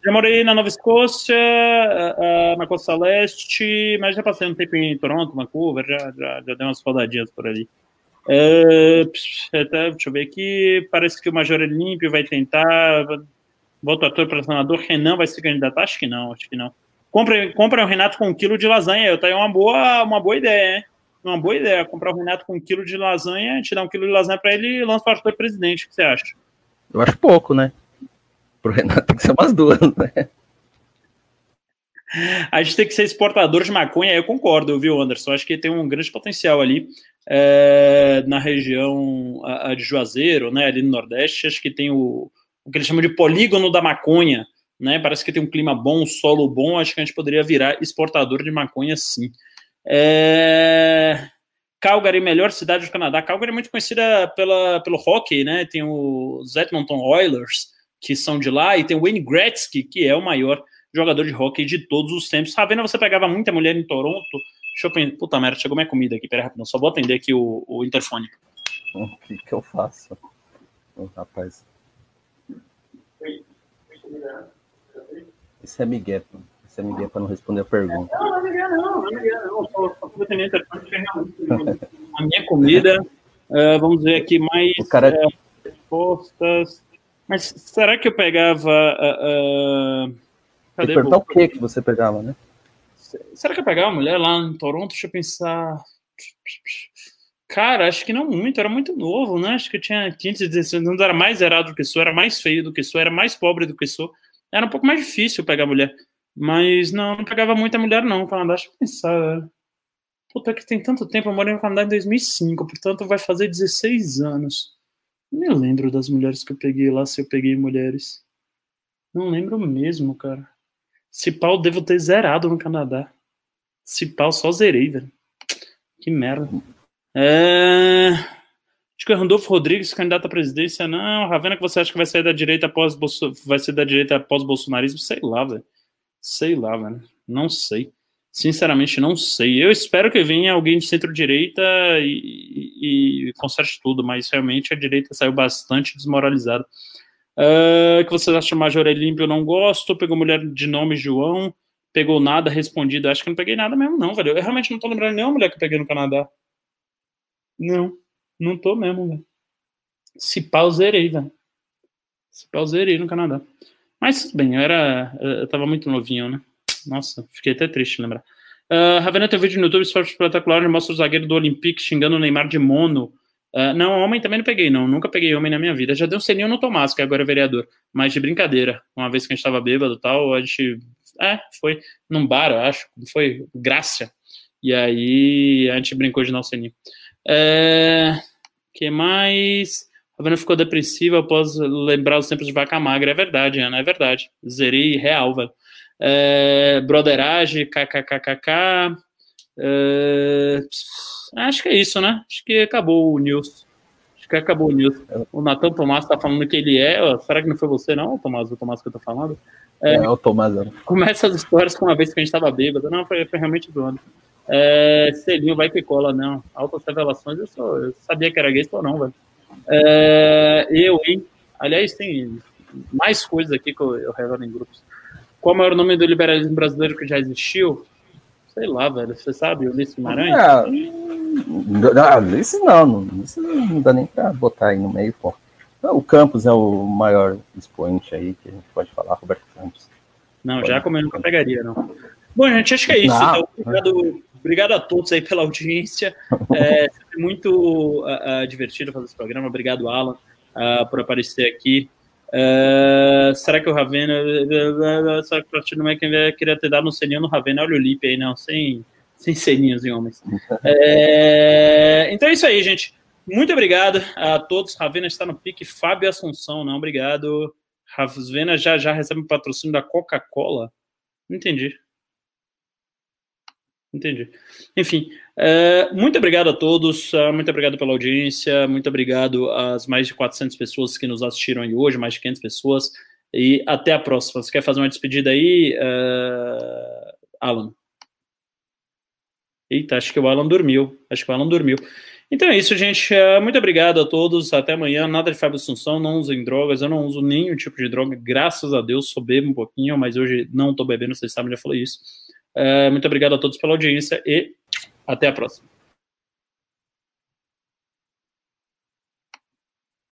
Já morei na Nova Escócia, uh, na Costa Leste, mas já passei um tempo em Toronto, Vancouver, já, já, já dei umas rodadinhas por ali. Uh, deixa eu ver aqui. Parece que o Major Olímpio vai tentar. Voto ator para senador. Renan vai se candidatar? Acho que não, acho que não. Compre, compre o Renato com um quilo de lasanha. Eu tenho uma boa, uma boa ideia, hein? Uma boa ideia. Comprar o Renato com um quilo de lasanha, te dar um quilo de lasanha para ele e lança o Arthur presidente. O que você acha? Eu acho pouco, né? Pro Renato tem que ser umas duas, né? A gente tem que ser exportador de maconha, eu concordo, viu, Anderson? Acho que tem um grande potencial ali é, na região a, a de Juazeiro, né, ali no Nordeste. Acho que tem o, o que eles chamam de polígono da maconha, né? Parece que tem um clima bom, solo bom. Acho que a gente poderia virar exportador de maconha, sim. É... Calgary, melhor cidade do Canadá. Calgary é muito conhecida pela, pelo hockey, né? Tem os Edmonton Oilers, que são de lá, e tem o Wayne Gretzky, que é o maior jogador de hockey de todos os tempos. Ravena, você pegava muita mulher em Toronto. Deixa eu pensar. Puta merda, chegou minha comida aqui. Pera rapidão, só vou atender aqui o, o interfone. O que, que eu faço? Oh, rapaz. Isso é Miguel. você me liga para não responder a pergunta. Não, não liga não, não liga não. Só, completamente a minha comida. Uh, vamos ver aqui mais o cara... uh, respostas. Mas será que eu pegava. Uh, Cadê? Perguntar o que que você pegava, né? Será que eu pegava uma mulher lá em Toronto? Deixa eu pensar. Cara, acho que não muito, era muito novo, né? Acho que eu tinha 15, 16 anos, era mais zerado do que sou, era mais feio do que sou, era mais pobre do que sou. Era um pouco mais difícil pegar mulher. Mas não, não pegava muita mulher, não, no Canadá. Deixa eu pensar. Puta, que tem tanto tempo, eu morei no Canadá em 2005, portanto vai fazer 16 anos. Não lembro das mulheres que eu peguei lá, se eu peguei mulheres. Não lembro mesmo, cara. Se pau, devo ter zerado no Canadá. Se pau, só zerei, velho. Que merda. É... Acho que o Randolfo Rodrigues, candidato à presidência, não. Ravena, que você acha que vai sair da direita após Bolso... vai ser da direita após bolsonarismo? Sei lá, velho. Sei lá, velho. Não sei. Sinceramente, não sei. Eu espero que venha alguém de centro-direita e, e, e conserte tudo, mas realmente a direita saiu bastante desmoralizada. Uh, que vocês acham Major Olímpio? Eu não gosto. Pegou mulher de nome João. Pegou nada respondido. Acho que não peguei nada mesmo, não, velho. Eu realmente não tô lembrando nenhuma mulher que eu peguei no Canadá. Não, não tô mesmo, velho. Se pau, zerei, velho. Se pau, zerei no Canadá. Mas, bem, eu era. Eu tava muito novinho, né? Nossa, fiquei até triste lembrar. Uh, Ravena tem um vídeo no YouTube, Esporte Espetacular, mostra o zagueiro do Olympique xingando o Neymar de mono. Uh, não, homem também não peguei, não. Nunca peguei homem na minha vida. Já deu um selinho no Tomás, que agora é vereador. Mas de brincadeira. Uma vez que a gente tava bêbado e tal, a gente. É, foi num bar, eu acho. Foi Grácia. E aí a gente brincou de dar um selinho. É, que mais? A ficou depressiva após lembrar os tempos de vaca magra. É verdade, Ana, é verdade. Zerei real, velho. É, broderage, kkkk. É, acho que é isso, né? Acho que acabou o news. Acho que acabou o news. O Natan Tomás tá falando que ele é. Será que não foi você, não, Tomás? O Tomás que eu tô falando? É, é o Tomás. Começa as histórias com uma vez que a gente tava bêbado. Não, foi, foi realmente do ano. É, selinho vai que cola, não. Altas revelações, eu, só, eu sabia que era gay, ou não, velho. É, eu, hein? Aliás, tem mais coisas aqui que eu, eu revelo em grupos. Qual é o maior nome do liberalismo brasileiro que já existiu? Sei lá, velho. Você sabe, Ulisses Guimarães? Ah, não, Ulisses não, Ulisses não dá nem pra botar aí no meio, pô. O Campos é o maior expoente aí que a gente pode falar, Roberto Campos. Não, pode. já como eu nunca pegaria, não. Bom, gente, acho que é isso. Então, obrigado, obrigado, a todos aí pela audiência. É muito uh, uh, divertido fazer esse programa. Obrigado, Alan, uh, por aparecer aqui. Uh, será que o Ravena. Será que o não quem queria ter dado um selinho no Ravena? Olha o Lipe aí, não, sem, sem selinhos em homens. É, então é isso aí, gente. Muito obrigado a todos. Ravena está no pique. Fábio Assunção, não, obrigado. Ravena já já recebe um patrocínio da Coca-Cola. Não entendi. Entendi. Enfim, uh, muito obrigado a todos, uh, muito obrigado pela audiência, muito obrigado às mais de 400 pessoas que nos assistiram aí hoje, mais de 500 pessoas, e até a próxima. Você quer fazer uma despedida aí, uh, Alan? Eita, acho que o Alan dormiu, acho que o Alan dormiu. Então é isso, gente. Muito obrigado a todos. Até amanhã. Nada de Fábio Assunção. Não usem drogas. Eu não uso nenhum tipo de droga. Graças a Deus, só bebo um pouquinho, mas hoje não estou bebendo. Vocês sabem, já falei isso. Uh, muito obrigado a todos pela audiência e até a próxima.